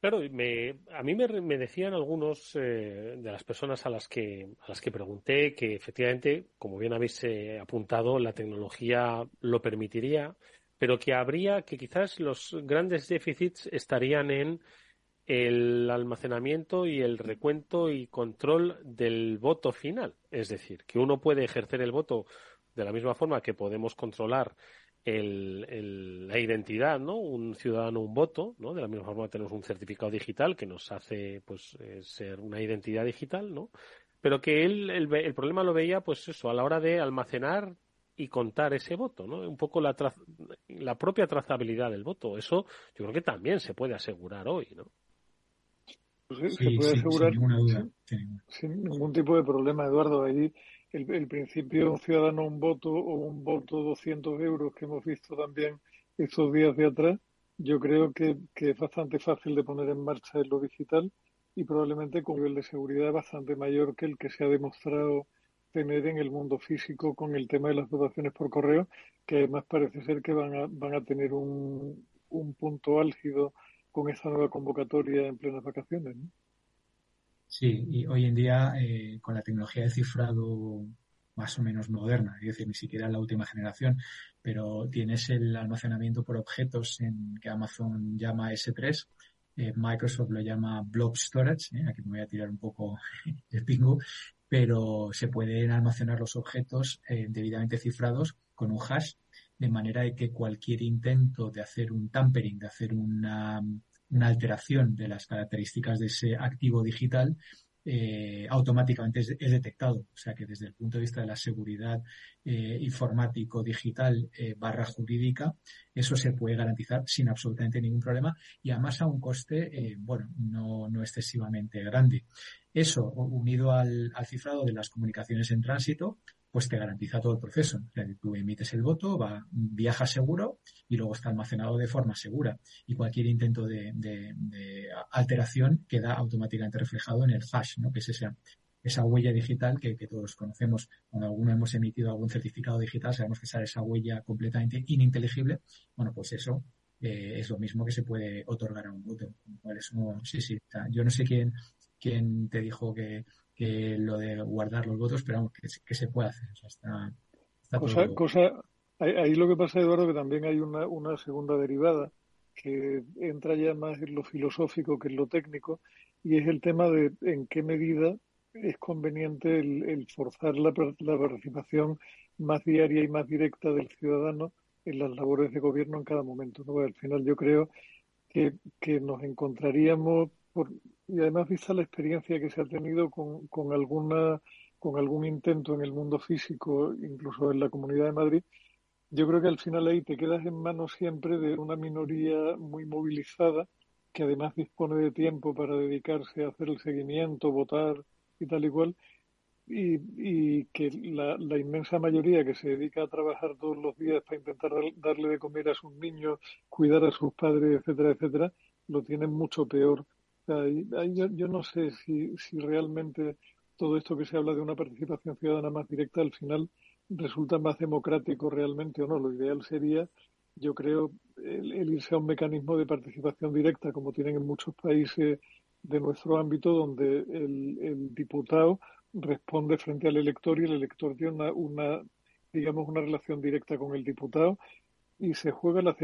Claro, me, a mí me, me decían algunos eh, de las personas a las que a las que pregunté que efectivamente, como bien habéis eh, apuntado, la tecnología lo permitiría, pero que habría que quizás los grandes déficits estarían en el almacenamiento y el recuento y control del voto final, es decir, que uno puede ejercer el voto de la misma forma que podemos controlar el, la identidad, ¿no? Un ciudadano, un voto, ¿no? De la misma forma tenemos un certificado digital que nos hace, pues, eh, ser una identidad digital, ¿no? Pero que él, el, el, problema lo veía, pues eso, a la hora de almacenar y contar ese voto, ¿no? Un poco la, la propia trazabilidad del voto. Eso yo creo que también se puede asegurar hoy, ¿no? Pues se puede asegurar sin, ningún tipo de problema, Eduardo. Ahí el, principio un ciudadano un voto o un voto 200 euros que hemos visto también estos días de atrás, yo creo que, que es bastante fácil de poner en marcha en lo digital y probablemente con un nivel de seguridad bastante mayor que el que se ha demostrado tener en el mundo físico con el tema de las votaciones por correo, que además parece ser que van a, van a tener un, un punto álgido con esta nueva convocatoria en plenas vacaciones. ¿no? Sí, y hoy en día eh, con la tecnología de cifrado más o menos moderna, es decir, ni siquiera la última generación, pero tienes el almacenamiento por objetos en que Amazon llama S3, eh, Microsoft lo llama Blob Storage, eh, aquí me voy a tirar un poco el pingo, pero se pueden almacenar los objetos debidamente cifrados con un hash, de manera de que cualquier intento de hacer un tampering, de hacer una una alteración de las características de ese activo digital, eh, automáticamente es, detectado. O sea que desde el punto de vista de la seguridad eh, informático digital eh, barra jurídica, eso se puede garantizar sin absolutamente ningún problema y además a un coste, bueno, no, no excesivamente grande. Eso unido al, al cifrado de las comunicaciones en tránsito, pues te garantiza todo el proceso. O sea, tú emites el voto, va, viaja seguro y luego está almacenado de forma segura. Y cualquier intento de, alteración queda automáticamente reflejado en el hash, ¿no? que es esa, esa huella digital que, todos conocemos. Cuando alguno hemos emitido algún certificado digital, sabemos que sale esa huella completamente ininteligible. Bueno, pues eso eh, es lo mismo que se puede otorgar a un voto. sí, sí. yo no sé quién, quién te dijo que que lo de guardar los votos, pero que, se puede hacer. está, cosa, ahí, lo que pasa, Eduardo, que también hay una, una segunda derivada que entra ya más en lo filosófico que en lo técnico, y es el tema de en qué medida es conveniente el, forzar la, la, participación más diaria y más directa del ciudadano en las labores de gobierno en cada momento. ¿no? Al final yo creo que, que nos encontraríamos por, y además vista la experiencia que se ha tenido con, con alguna con algún intento en el mundo físico, incluso en la Comunidad de Madrid, yo creo que al final ahí te quedas en manos siempre de una minoría muy movilizada que además dispone de tiempo para dedicarse a hacer el seguimiento, votar y tal y cual, y, y que la, la, inmensa mayoría que se dedica a trabajar todos los días para intentar darle de comer a sus niños, cuidar a sus padres, etcétera, etcétera, lo tienen mucho peor yo, no sé si, si realmente todo esto que se habla de una participación ciudadana más directa al final resulta más democrático realmente o no. Lo ideal sería, yo creo, el, irse a un mecanismo de participación directa como tienen en muchos países de nuestro ámbito donde el, el diputado responde frente al elector y el elector tiene una, una digamos una relación directa con el diputado y se juega la,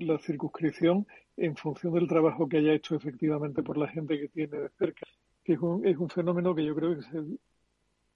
la circunscripción en función del trabajo que haya hecho efectivamente por la gente que tiene de cerca. Que es un, es un fenómeno que yo creo que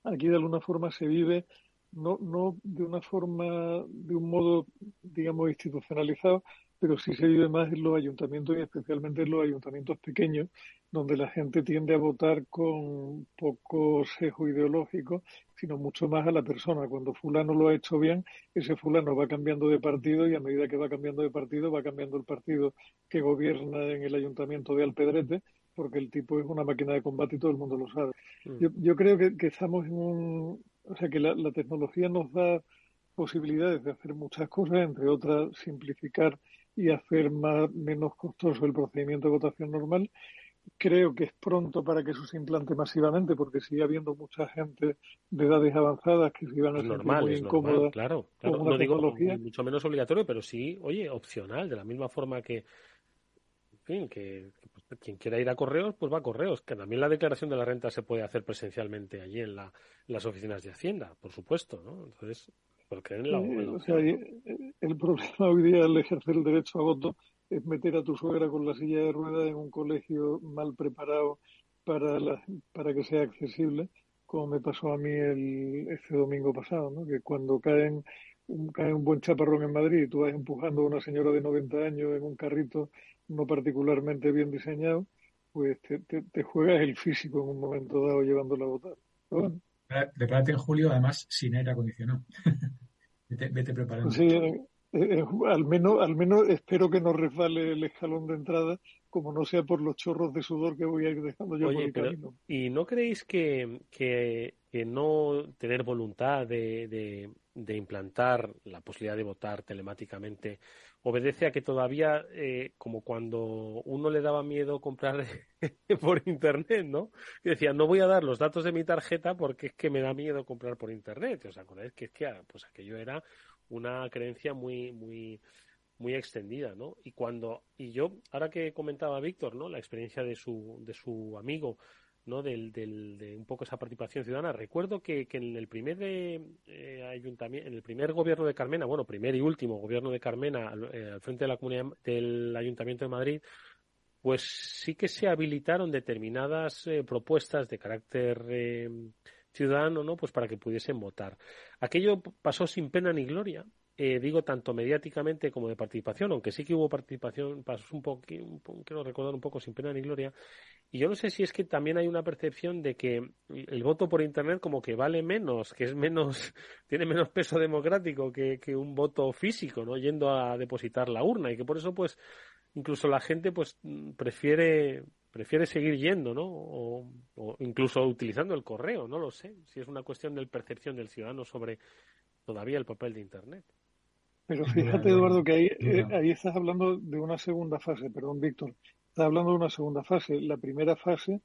aquí de alguna forma se vive no, no de una forma, de un modo, digamos, institucionalizado, pero sí se vive más en los ayuntamientos y especialmente en los ayuntamientos pequeños, donde la gente tiende a votar con poco sesgo ideológico, sino mucho más a la persona. Cuando fulano lo ha hecho bien, ese fulano va cambiando de partido y a medida que va cambiando de partido, va cambiando el partido que gobierna en el ayuntamiento de Alpedrete, porque el tipo es una máquina de combate y todo el mundo lo sabe. Mm. Yo, creo que, estamos en un... O sea, que la, la tecnología nos da posibilidades de hacer muchas cosas, entre otras simplificar y hacer más, menos costoso el procedimiento de votación normal. Creo que es pronto para que eso se implante masivamente, porque sigue habiendo mucha gente de edades avanzadas que se iban a sentir muy incómoda claro, claro. no digo mucho menos obligatorio, pero sí, oye, opcional, de la misma forma que, en fin, que, pues, quien quiera ir a correos, pues va a correos. Que también la declaración de la renta se puede hacer presencialmente allí en, la, en las oficinas de Hacienda, por supuesto, ¿no? Entonces, el problema hoy día al ejercer el derecho a voto es meter a tu suegra con la silla de ruedas en un colegio mal preparado para, para que sea accesible, como me pasó a mí el, este domingo pasado, ¿no? que cuando caen un, cae un buen chaparrón en Madrid y tú vas empujando a una señora de 90 años en un carrito no particularmente bien diseñado, pues te, te, juegas el físico en un momento dado llevándola a votar. Bueno. Prepárate en julio, además, sin aire acondicionado. vete, preparando. Sí, eh, eh, al menos, al menos espero que no resbale el escalón de entrada, como no sea por los chorros de sudor que voy a ir dejando yo por el camino. ¿Y no creéis que, que, no tener voluntad de, de, implantar la posibilidad de votar telemáticamente obedece a que todavía, eh, como cuando uno le daba miedo comprar por internet, ¿no? Decía, no voy a dar los datos de mi tarjeta porque es que me da miedo comprar por internet. ¿Os acordáis que es que ah, pues aquello era una creencia muy, muy, muy extendida, ¿no? Y cuando, y yo, ahora que comentaba Víctor, ¿no? La experiencia de su, de su amigo, ¿no? Del, del, de un poco esa participación ciudadana. Recuerdo que, que en el primer eh, ayuntamiento, en el primer gobierno de Carmena, bueno, primer y último gobierno de Carmena al, eh, frente de la comunidad del Ayuntamiento de Madrid, pues sí que se habilitaron determinadas eh, propuestas de carácter ciudadano, ¿no? Pues para que pudiesen votar. Aquello pasó sin pena ni gloria, eh, digo tanto mediáticamente como de participación, aunque sí que hubo participación, pasó un poco, quiero recordar un poco sin pena ni gloria. Y yo no sé si es que también hay una percepción de que el voto por internet como que vale menos, que es menos, tiene menos peso democrático que, un voto físico, ¿no? Yendo a depositar la urna y que por eso pues incluso la gente pues prefiere prefiere seguir yendo, ¿no? O, incluso utilizando el correo, no lo sé. Si es una cuestión de percepción del ciudadano sobre todavía el papel de Internet. Pero fíjate, Eduardo, que ahí, eh, ahí estás hablando de una segunda fase, perdón, Víctor. Estás hablando de una segunda fase. La primera fase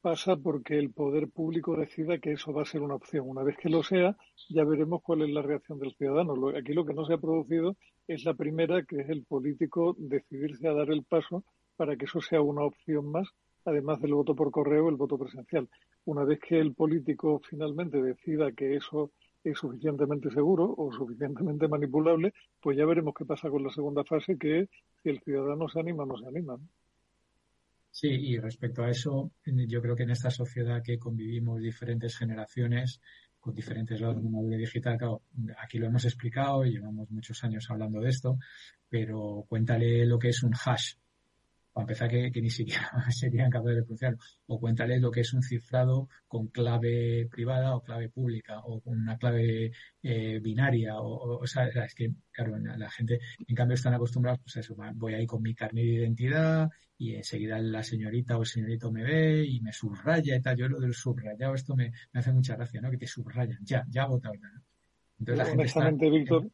pasa porque el poder público decida que eso va a ser una opción. Una vez que lo sea, ya veremos cuál es la reacción del ciudadano. Aquí lo que no se ha producido es la primera, que es el político decidirse a dar el paso para que eso sea una opción más, además del voto por correo, el voto presencial. Una vez que el político finalmente decida que eso es suficientemente seguro o suficientemente manipulable, pues ya veremos qué pasa con la segunda fase, que es si el ciudadano se anima o no se anima. Sí, y respecto a eso, yo creo que en esta sociedad que convivimos diferentes generaciones, con diferentes lados de una digital, claro, aquí lo hemos explicado y llevamos muchos años hablando de esto, pero cuéntale lo que es un hash para empezar que, ni siquiera serían capaces de pronunciarlo. O cuéntales lo que es un cifrado con clave privada o clave pública o con una clave eh, binaria. O, o, sea, es que, claro, la gente, en cambio, están acostumbrados, pues a eso, voy ahí con mi carnet de identidad y enseguida la señorita o el señorito me ve y me subraya y tal. Yo lo del subrayado, esto me, hace mucha gracia, ¿no? Que te subrayan. Ya, ya votado. Entonces, la gente está, Víctor,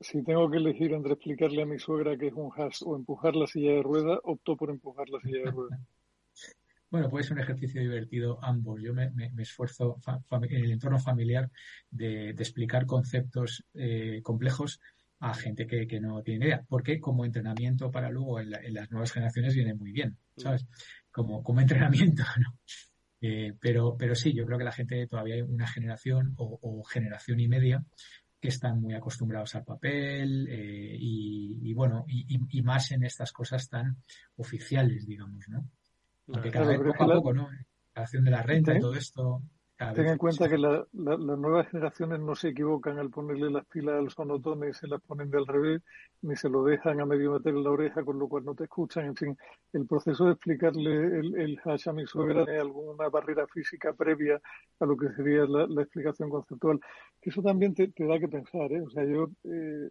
si, tengo que elegir entre explicarle a mi suegra que es un hash o empujar la silla de rueda, opto por empujar la silla de rueda. Bueno, puede ser un ejercicio divertido ambos. Yo me, esfuerzo en el entorno familiar de, explicar conceptos eh, complejos a gente que, no tiene idea, porque como entrenamiento para luego en, las nuevas generaciones viene muy bien, ¿sabes? Como, como entrenamiento, ¿no? Eh, pero, pero sí, yo creo que la gente todavía hay una generación o generación y media que están muy acostumbrados al papel eh, y, bueno, y, más en estas cosas tan oficiales, digamos, ¿no? Aunque cada vez poco a poco, ¿no? La acción de la renta y todo esto. Ten en cuenta que las nuevas generaciones no se equivocan al ponerle las pilas al sonotone y se las ponen del revés, ni se lo dejan a medio meter en la oreja, con lo cual no te escuchan. En fin, el proceso de explicarle el, el hash a mi suegra tiene alguna barrera física previa a lo que sería la, explicación conceptual. Eso también te, da que pensar, ¿eh? O sea, yo eh,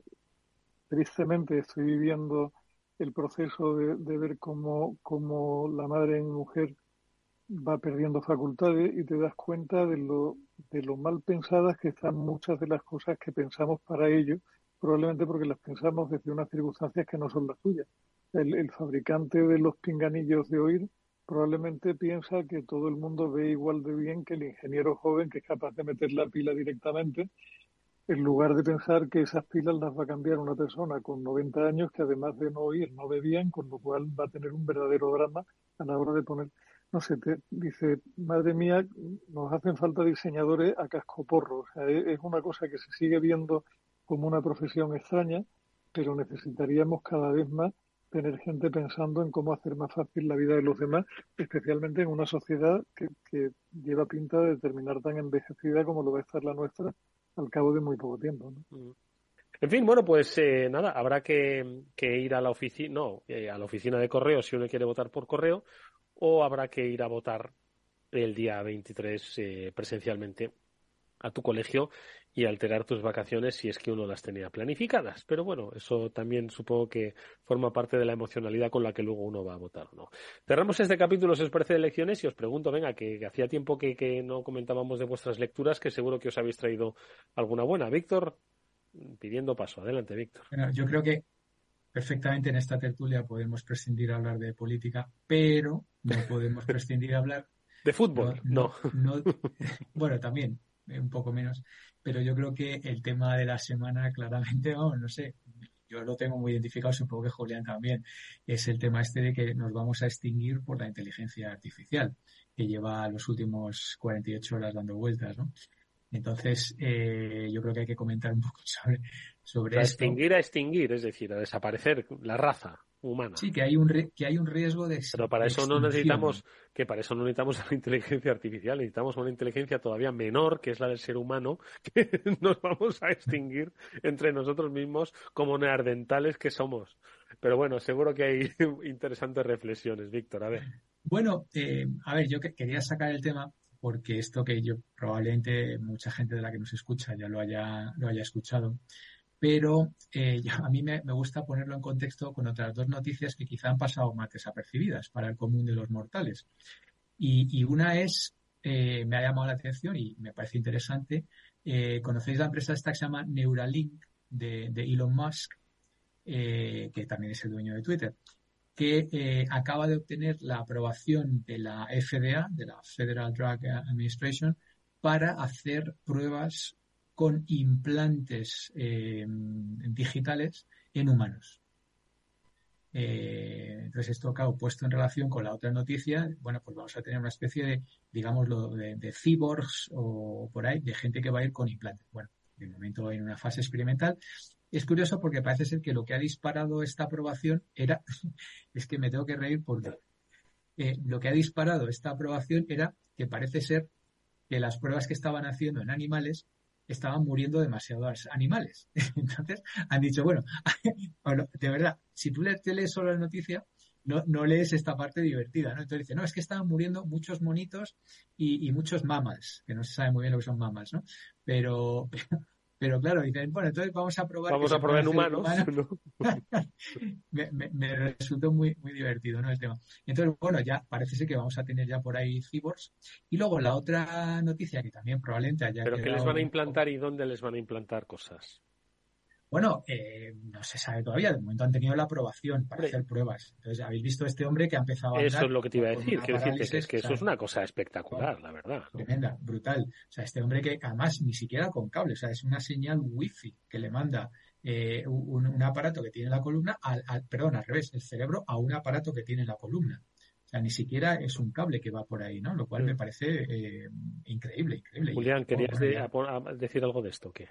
tristemente estoy viviendo el proceso de, de ver cómo, cómo la madre en mujer va perdiendo facultades y te das cuenta de lo, de lo mal pensadas que están muchas de las cosas que pensamos para ello, probablemente porque las pensamos desde unas circunstancias que no son las suyas. El, el fabricante de los pinganillos de oír probablemente piensa que todo el mundo ve igual de bien que el ingeniero joven que es capaz de meter la pila directamente, en lugar de pensar que esas pilas las va a cambiar una persona con 90 años que además de no oír no ve bien, con lo cual va a tener un verdadero drama a la hora de poner no sé, te, dice, madre mía, nos hacen falta diseñadores a cascoporro. O sea, es una cosa que se sigue viendo como una profesión extraña, pero necesitaríamos cada vez más tener gente pensando en cómo hacer más fácil la vida de los demás, especialmente en una sociedad que, que lleva pinta de terminar tan envejecida como lo va a estar la nuestra al cabo de muy poco tiempo. ¿no? Mm. En fin, bueno, pues eh, nada, habrá que, que, ir a la oficina, no, eh, a la oficina de correo si uno quiere votar por correo, o habrá que ir a votar el día 23 eh, presencialmente a tu colegio y alterar tus vacaciones si es que uno las tenía planificadas. Pero bueno, eso también supongo que forma parte de la emocionalidad con la que luego uno va a votar, ¿no? Cerramos este capítulo, si os parece, de elecciones y os pregunto, venga, que, hacía tiempo que, que, no comentábamos de vuestras lecturas, que seguro que os habéis traído alguna buena. Víctor, pidiendo paso. Adelante, Víctor. Bueno, yo creo que perfectamente en esta tertulia podemos prescindir de hablar de política, pero no podemos prescindir de hablar de fútbol. No, bueno, también eh, un poco menos, pero yo creo que el tema de la semana claramente, oh, no sé, yo lo tengo muy identificado, supongo que Julián también, es el tema este de que nos vamos a extinguir por la inteligencia artificial, que lleva los últimos 48 horas dando vueltas, ¿no? Entonces, eh, yo creo que hay que comentar un poco sobre, sobre a extinguir a extinguir, es decir, a desaparecer la raza humana. Sí, que hay un que hay un riesgo de Pero para eso no necesitamos que para eso no necesitamos la inteligencia artificial, necesitamos una inteligencia todavía menor, que es la del ser humano, que nos vamos a extinguir entre nosotros mismos como neardentales que somos. Pero bueno, seguro que hay interesantes reflexiones, Víctor, a ver. Bueno, eh, a ver, yo quería sacar el tema porque esto que yo probablemente mucha gente de la que nos escucha ya lo haya, lo haya escuchado, pero eh, a mí me, gusta ponerlo en contexto con otras dos noticias que quizá han pasado más desapercibidas para el común de los mortales. Y, una es, eh, me ha llamado la atención y me parece interesante, eh, conocéis la empresa esta que se llama Neuralink de, Elon Musk, que también es el dueño de Twitter que acaba de obtener la aprobación de la FDA, de la Federal Drug Administration, para hacer pruebas con implantes eh, digitales en humanos. Eh, entonces, esto, claro, puesto en relación con la otra noticia, bueno, pues vamos a tener una especie de, digámoslo, de, de cyborgs o por ahí, de gente que va a ir con implantes. Bueno, de momento en una fase experimental es curioso porque parece ser que lo que ha disparado esta aprobación era, es que me tengo que reír porque eh, lo que ha disparado esta aprobación era que parece ser que las pruebas que estaban haciendo en animales estaban muriendo demasiados animales. Entonces han dicho, bueno, de verdad, si tú lees, lees solo la noticia, no, no lees esta parte divertida. Entonces dice, no, es que estaban muriendo muchos monitos y, muchos mamas, que no se sabe muy bien lo que son mamas, ¿no? Pero claro, dicen, bueno, entonces vamos a probar. Vamos a probar en humanos. me, resultó muy, muy divertido, ¿no? El tema. Entonces, bueno, ya parece ser que vamos a tener ya por ahí cyborgs. Y luego la otra noticia que también probablemente haya. ¿Pero qué les van a implantar y dónde les van a implantar cosas? Bueno, eh, no se sabe todavía. De momento han tenido la aprobación para hacer pruebas. Entonces, habéis visto a este hombre que ha empezado a. Eso es lo que te iba a decir. Quiero decirte que, es que eso es una cosa espectacular, la verdad. Tremenda, brutal. O sea, este hombre que además ni siquiera con cable, o sea, es una señal wifi que le manda eh, un, aparato que tiene la columna, al, perdón, al revés, el cerebro a un aparato que tiene la columna. O sea, ni siquiera es un cable que va por ahí, ¿no? Lo cual me parece eh, increíble, increíble. Julián, ¿querías decir algo de esto? ¿qué?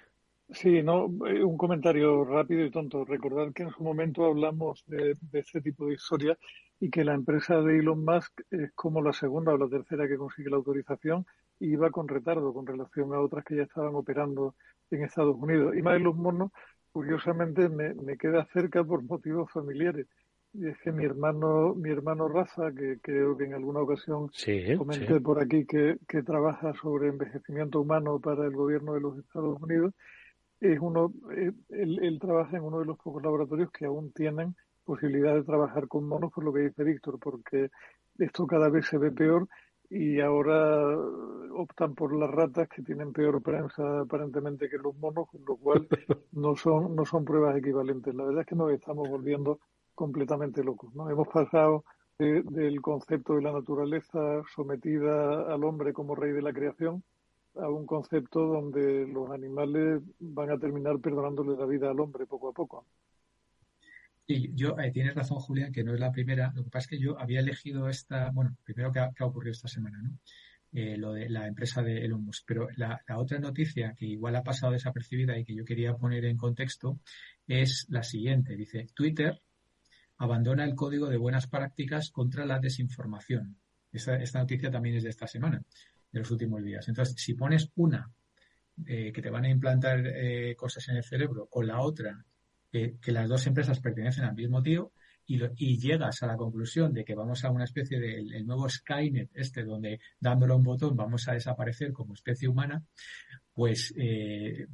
Sí, no, eh, un comentario rápido y tonto. Recordad que en su momento hablamos de, este tipo de historia y que la empresa de Elon Musk es como la segunda o la tercera que consigue la autorización iba con retardo con relación a otras que ya estaban operando en Estados Unidos. Y más de los monos, curiosamente, me, me queda cerca por motivos familiares. Y es que mi hermano, mi hermano Rafa, que creo que en alguna ocasión comenté por aquí que, que trabaja sobre envejecimiento humano para el gobierno de los Estados Unidos, es uno, eh, él, él, trabaja en uno de los pocos laboratorios que aún tienen posibilidad de trabajar con monos, por lo que dice Víctor, porque esto cada vez se ve peor y ahora optan por las ratas que tienen peor prensa aparentemente que los monos, con lo cual no son, no son pruebas equivalentes. La verdad es que nos estamos volviendo completamente locos. ¿no? Hemos pasado del concepto de la naturaleza sometida al hombre como rey de la creación a un concepto donde los animales van a terminar perdonándole la vida al hombre poco a poco. Y yo, eh, tienes razón, Julián, que no es la primera. Lo que pasa es que yo había elegido esta, bueno, primero que ha, ocurrido esta semana, ¿no? Eh, lo de la empresa de Elon Musk. Pero la, otra noticia que igual ha pasado desapercibida y que yo quería poner en contexto es la siguiente. Dice, Twitter abandona el código de buenas prácticas contra la desinformación. Esta noticia también es de esta semana, de los últimos días. Entonces, si pones una eh, que te van a implantar cosas en el cerebro o la otra que, las dos empresas pertenecen al mismo tío y, llegas a la conclusión de que vamos a una especie de nuevo Skynet, este, donde dándole un botón vamos a desaparecer como especie humana, pues eh,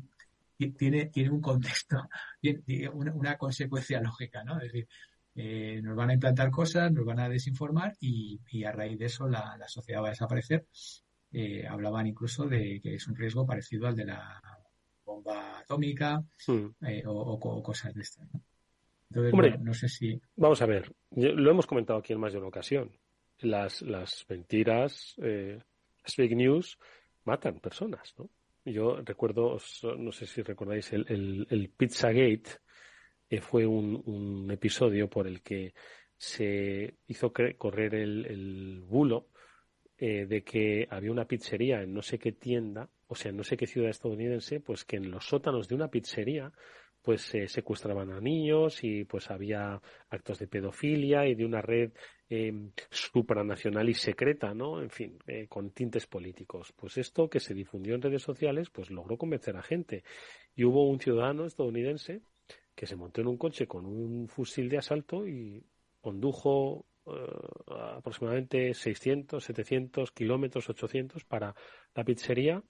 tiene, tiene un contexto, una, una, consecuencia lógica, ¿no? Es decir, eh, nos van a implantar cosas, nos van a desinformar y, a raíz de eso la sociedad va a desaparecer. Eh, hablaban incluso de que es un riesgo parecido al de la bomba atómica hmm. eh, o, cosas de estas. Hombre, no, sé si. Vamos a ver, lo hemos comentado aquí en más de una ocasión. Las, las mentiras, eh, las fake news matan personas, ¿no? Yo recuerdo, no sé si recordáis, el, el, el Pizzagate eh, fue un, un, episodio por el que se hizo correr el, el bulo eh, de que había una pizzería en no sé qué tienda, o sea, en no sé qué ciudad estadounidense, pues que en los sótanos de una pizzería pues se secuestraban a niños y pues había actos de pedofilia y de una red eh, supranacional y secreta, ¿no? En fin, eh, con tintes políticos. Pues esto que se difundió en redes sociales, pues logró convencer a gente. Y hubo un ciudadano estadounidense que se montó en un coche con un fusil de asalto y condujo eh, aproximadamente 600, 700 kilómetros, 800 para la pizzería,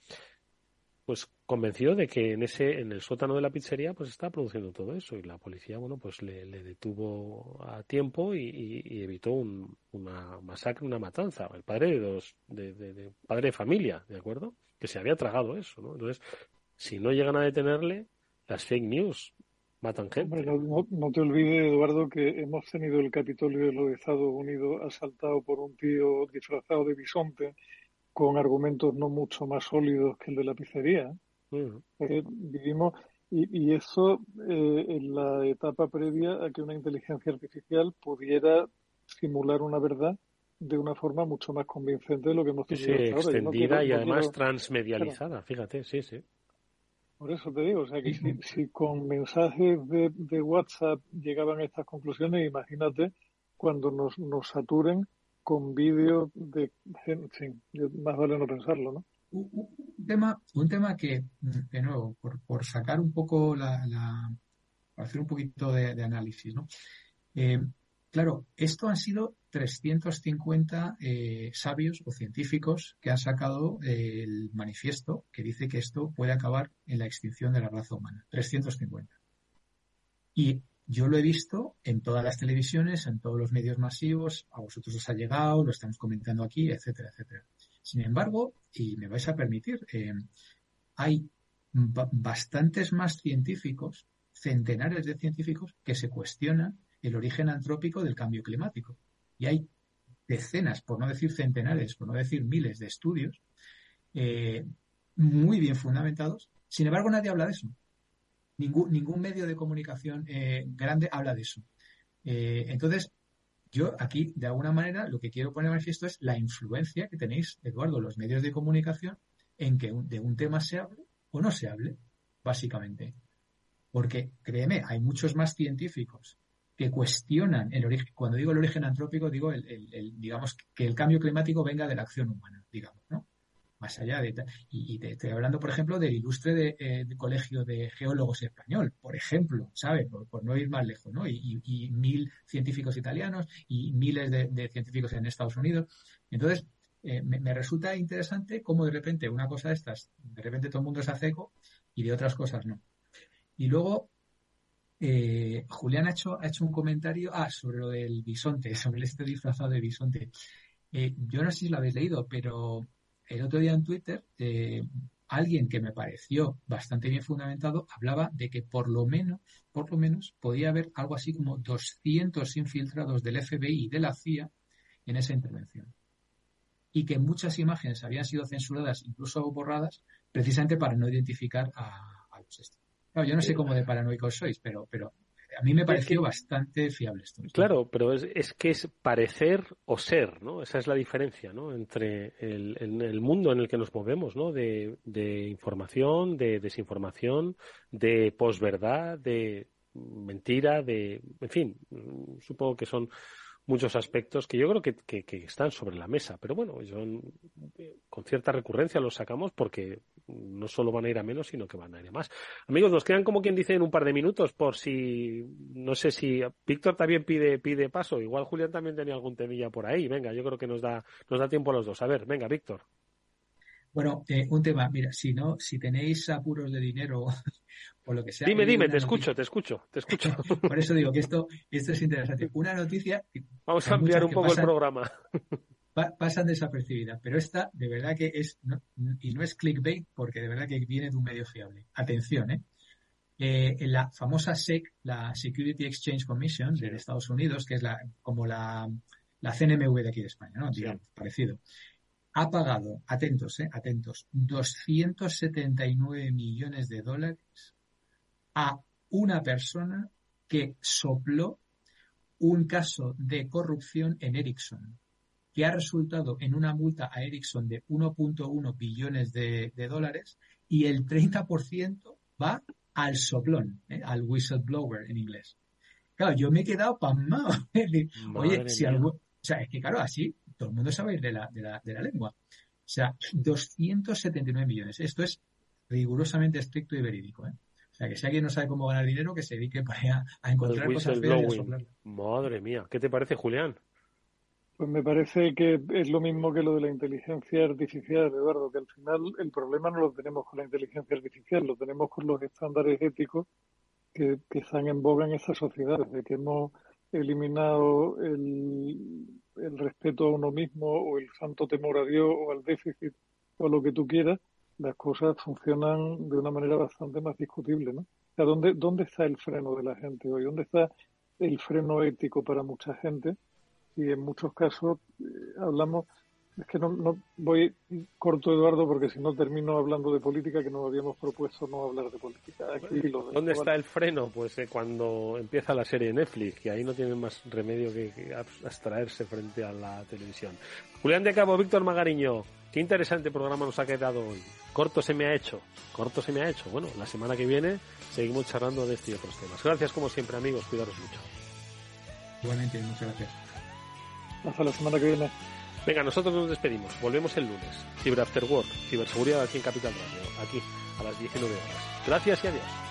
pues convencido de que en ese, en el sótano de la pizzería, pues está produciendo todo eso y la policía, bueno, pues le, detuvo a tiempo y, evitó una masacre, una matanza. El padre de dos, de, padre de familia, ¿de acuerdo? Que se había tragado eso, ¿no? Entonces, si no llegan a detenerle, las fake news matan gente. no, te olvides, Eduardo, que hemos tenido el Capitolio de los Estados Unidos asaltado por un tío disfrazado de bisonte con argumentos no mucho más sólidos que el de la pizzería. Eh, vivimos y, eso eh, en la etapa previa a que una inteligencia artificial pudiera simular una verdad de una forma mucho más convincente de lo que hemos tenido sí, extendida y además transmedializada, fíjate, sí, sí. Por eso te digo, o sea que si, con mensajes de, de, WhatsApp llegaban a estas conclusiones, imagínate cuando nos, nos saturen con vídeos de gente, más vale no pensarlo, ¿no? Un tema, un tema que, de nuevo, por, por sacar un poco la, la para hacer un poquito de, de análisis, ¿no? Eh, Claro, esto han sido 350 eh, sabios o científicos que han sacado el manifiesto que dice que esto puede acabar en la extinción de la raza humana. 350. Y yo lo he visto en todas las televisiones, en todos los medios masivos, a vosotros os ha llegado, lo estamos comentando aquí, etcétera, etcétera. Sin embargo, y me vais a permitir, eh, hay bastantes más científicos, centenares de científicos, que se cuestionan el origen antrópico del cambio climático. Y hay decenas, por no decir centenares, por no decir miles de estudios eh, muy bien fundamentados. Sin embargo, nadie habla de eso. Ningún, ningún medio de comunicación eh, grande habla de eso. Eh, entonces, yo aquí, de alguna manera, lo que quiero poner en manifiesto es la influencia que tenéis, Eduardo, los medios de comunicación en que de un tema se hable o no se hable, básicamente. Porque, créeme, hay muchos más científicos que cuestionan el origen, cuando digo el origen antrópico, digo el, digamos que el cambio climático venga de la acción humana, digamos, ¿no? más allá de... Y, te estoy hablando, por ejemplo, del ilustre eh, Colegio de Geólogos Español, por ejemplo, ¿sabes? Por, no ir más lejos, ¿no? Y, mil científicos italianos y miles de, científicos en Estados Unidos. Entonces, eh, me, resulta interesante cómo de repente una cosa de estas, de repente todo el mundo se hace eco y de otras cosas no. Y luego, eh, Julián ha hecho, ha hecho un comentario ah, sobre lo del bisonte, sobre este disfrazado de bisonte. yo no sé si lo habéis leído, pero el otro día en Twitter, eh, alguien que me pareció bastante bien fundamentado hablaba de que por lo menos, por lo menos, podía haber algo así como 200 infiltrados del FBI y de la CIA en esa intervención. Y que muchas imágenes habían sido censuradas, incluso borradas, precisamente para no identificar a, los Claro, yo no sé cómo de paranoicos sois, pero, pero a mí me pareció bastante fiable esto. Claro, pero es, es, que es parecer o ser, ¿no? Esa es la diferencia, ¿no? Entre el, el mundo en el que nos movemos, ¿no? De, de información, de desinformación, de posverdad, de mentira, de, en fin, supongo que son muchos aspectos que yo creo que, que, están sobre la mesa. Pero bueno, yo, con cierta recurrencia los sacamos porque no solo van a ir a menos, sino que van a ir a más. Amigos, nos quedan como quien dice en un par de minutos por si, no sé si Víctor también pide, pide paso. Igual Julián también tenía algún temilla por ahí. Venga, yo creo que nos da, nos da tiempo a los dos. A ver, venga, Víctor. Bueno, eh, un tema, mira, si no, si tenéis apuros de dinero o lo que sea. Dime, dime, te escucho, te escucho, te escucho. Por eso digo que esto, esto es interesante. Una noticia. Vamos a ampliar un poco el programa. pasan desapercibidas, pero esta de verdad que es, y no es clickbait porque de verdad que viene de un medio fiable. Atención, ¿eh? eh la famosa SEC, la Security Exchange Commission de Estados Unidos, que es la, como la, la CNMV de aquí de España, ¿no? Digamos, parecido ha pagado, atentos, eh, atentos, 279 millones de dólares a una persona que sopló un caso de corrupción en Ericsson, que ha resultado en una multa a Ericsson de 1.1 billones de, dólares y el 30% va al soplón, eh, al whistleblower en inglés. Claro, yo me he quedado pasmado. Oye, si algo, o sea, es que claro, así todo el mundo sabe de la, de la, de la lengua. O sea, 279 millones. Esto es rigurosamente estricto y verídico. ¿eh? Sea, que si alguien no sabe cómo ganar dinero, que se dedique para a, encontrar cosas feas Madre mía, ¿qué te parece, Julián? Pues me parece que es lo mismo que lo de la inteligencia artificial, Eduardo, que al final el problema no lo tenemos con la inteligencia artificial, lo tenemos con los estándares éticos que, que están en boga en esta sociedad, de que hemos eliminado el, el respeto a uno mismo o el santo temor a Dios o al déficit o a lo que tú quieras, las cosas funcionan de una manera bastante más discutible, ¿no? O sea, ¿dónde, ¿dónde está el freno de la gente hoy? ¿Dónde está el freno ético para mucha gente? Y en muchos casos eh, hablamos es que no, no voy corto, Eduardo, porque si no termino hablando de política, que nos habíamos propuesto no hablar de política. ¿Dónde está el freno? Pues eh, cuando empieza la serie Netflix, que ahí no tienen más remedio que, abstraerse frente a la televisión. Julián de Cabo, Víctor Magariño, qué interesante programa nos ha quedado hoy. Corto se me ha hecho, corto se me ha hecho. Bueno, la semana que viene seguimos charlando de este y otros temas. Gracias como siempre, amigos, cuidaros mucho. Igualmente, muchas gracias. Hasta la semana que viene. Venga, nosotros nos despedimos. Volvemos el lunes. Ciber After Work, ciberseguridad aquí en Capital Radio, aquí a las 19 horas. Gracias y adiós.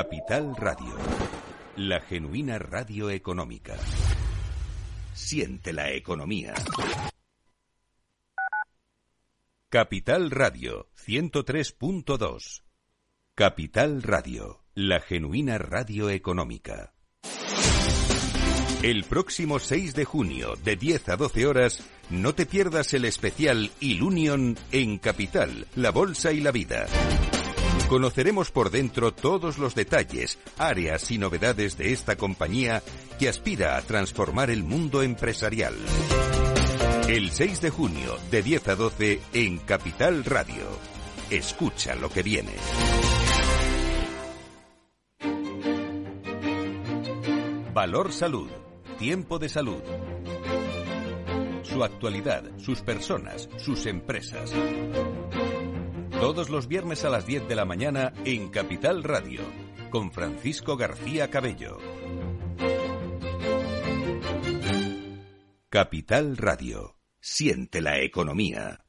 Capital Radio. La genuina radio económica. Siente la economía. Capital Radio 103.2. Capital Radio, la genuina radio económica. El próximo 6 de junio, de 10 a 12 horas, no te pierdas el especial Ilunion en Capital, la Bolsa y la Vida. Conoceremos por dentro todos los detalles, áreas y novedades de esta compañía que aspira a transformar el mundo empresarial. El 6 de junio, de 10 a 12, en Capital Radio. Escucha lo que viene. Valor Salud. Tiempo de salud. Su actualidad, sus personas, sus empresas. Todos los viernes a las 10 de la mañana en Capital Radio, con Francisco García Cabello. Capital Radio. Siente la economía.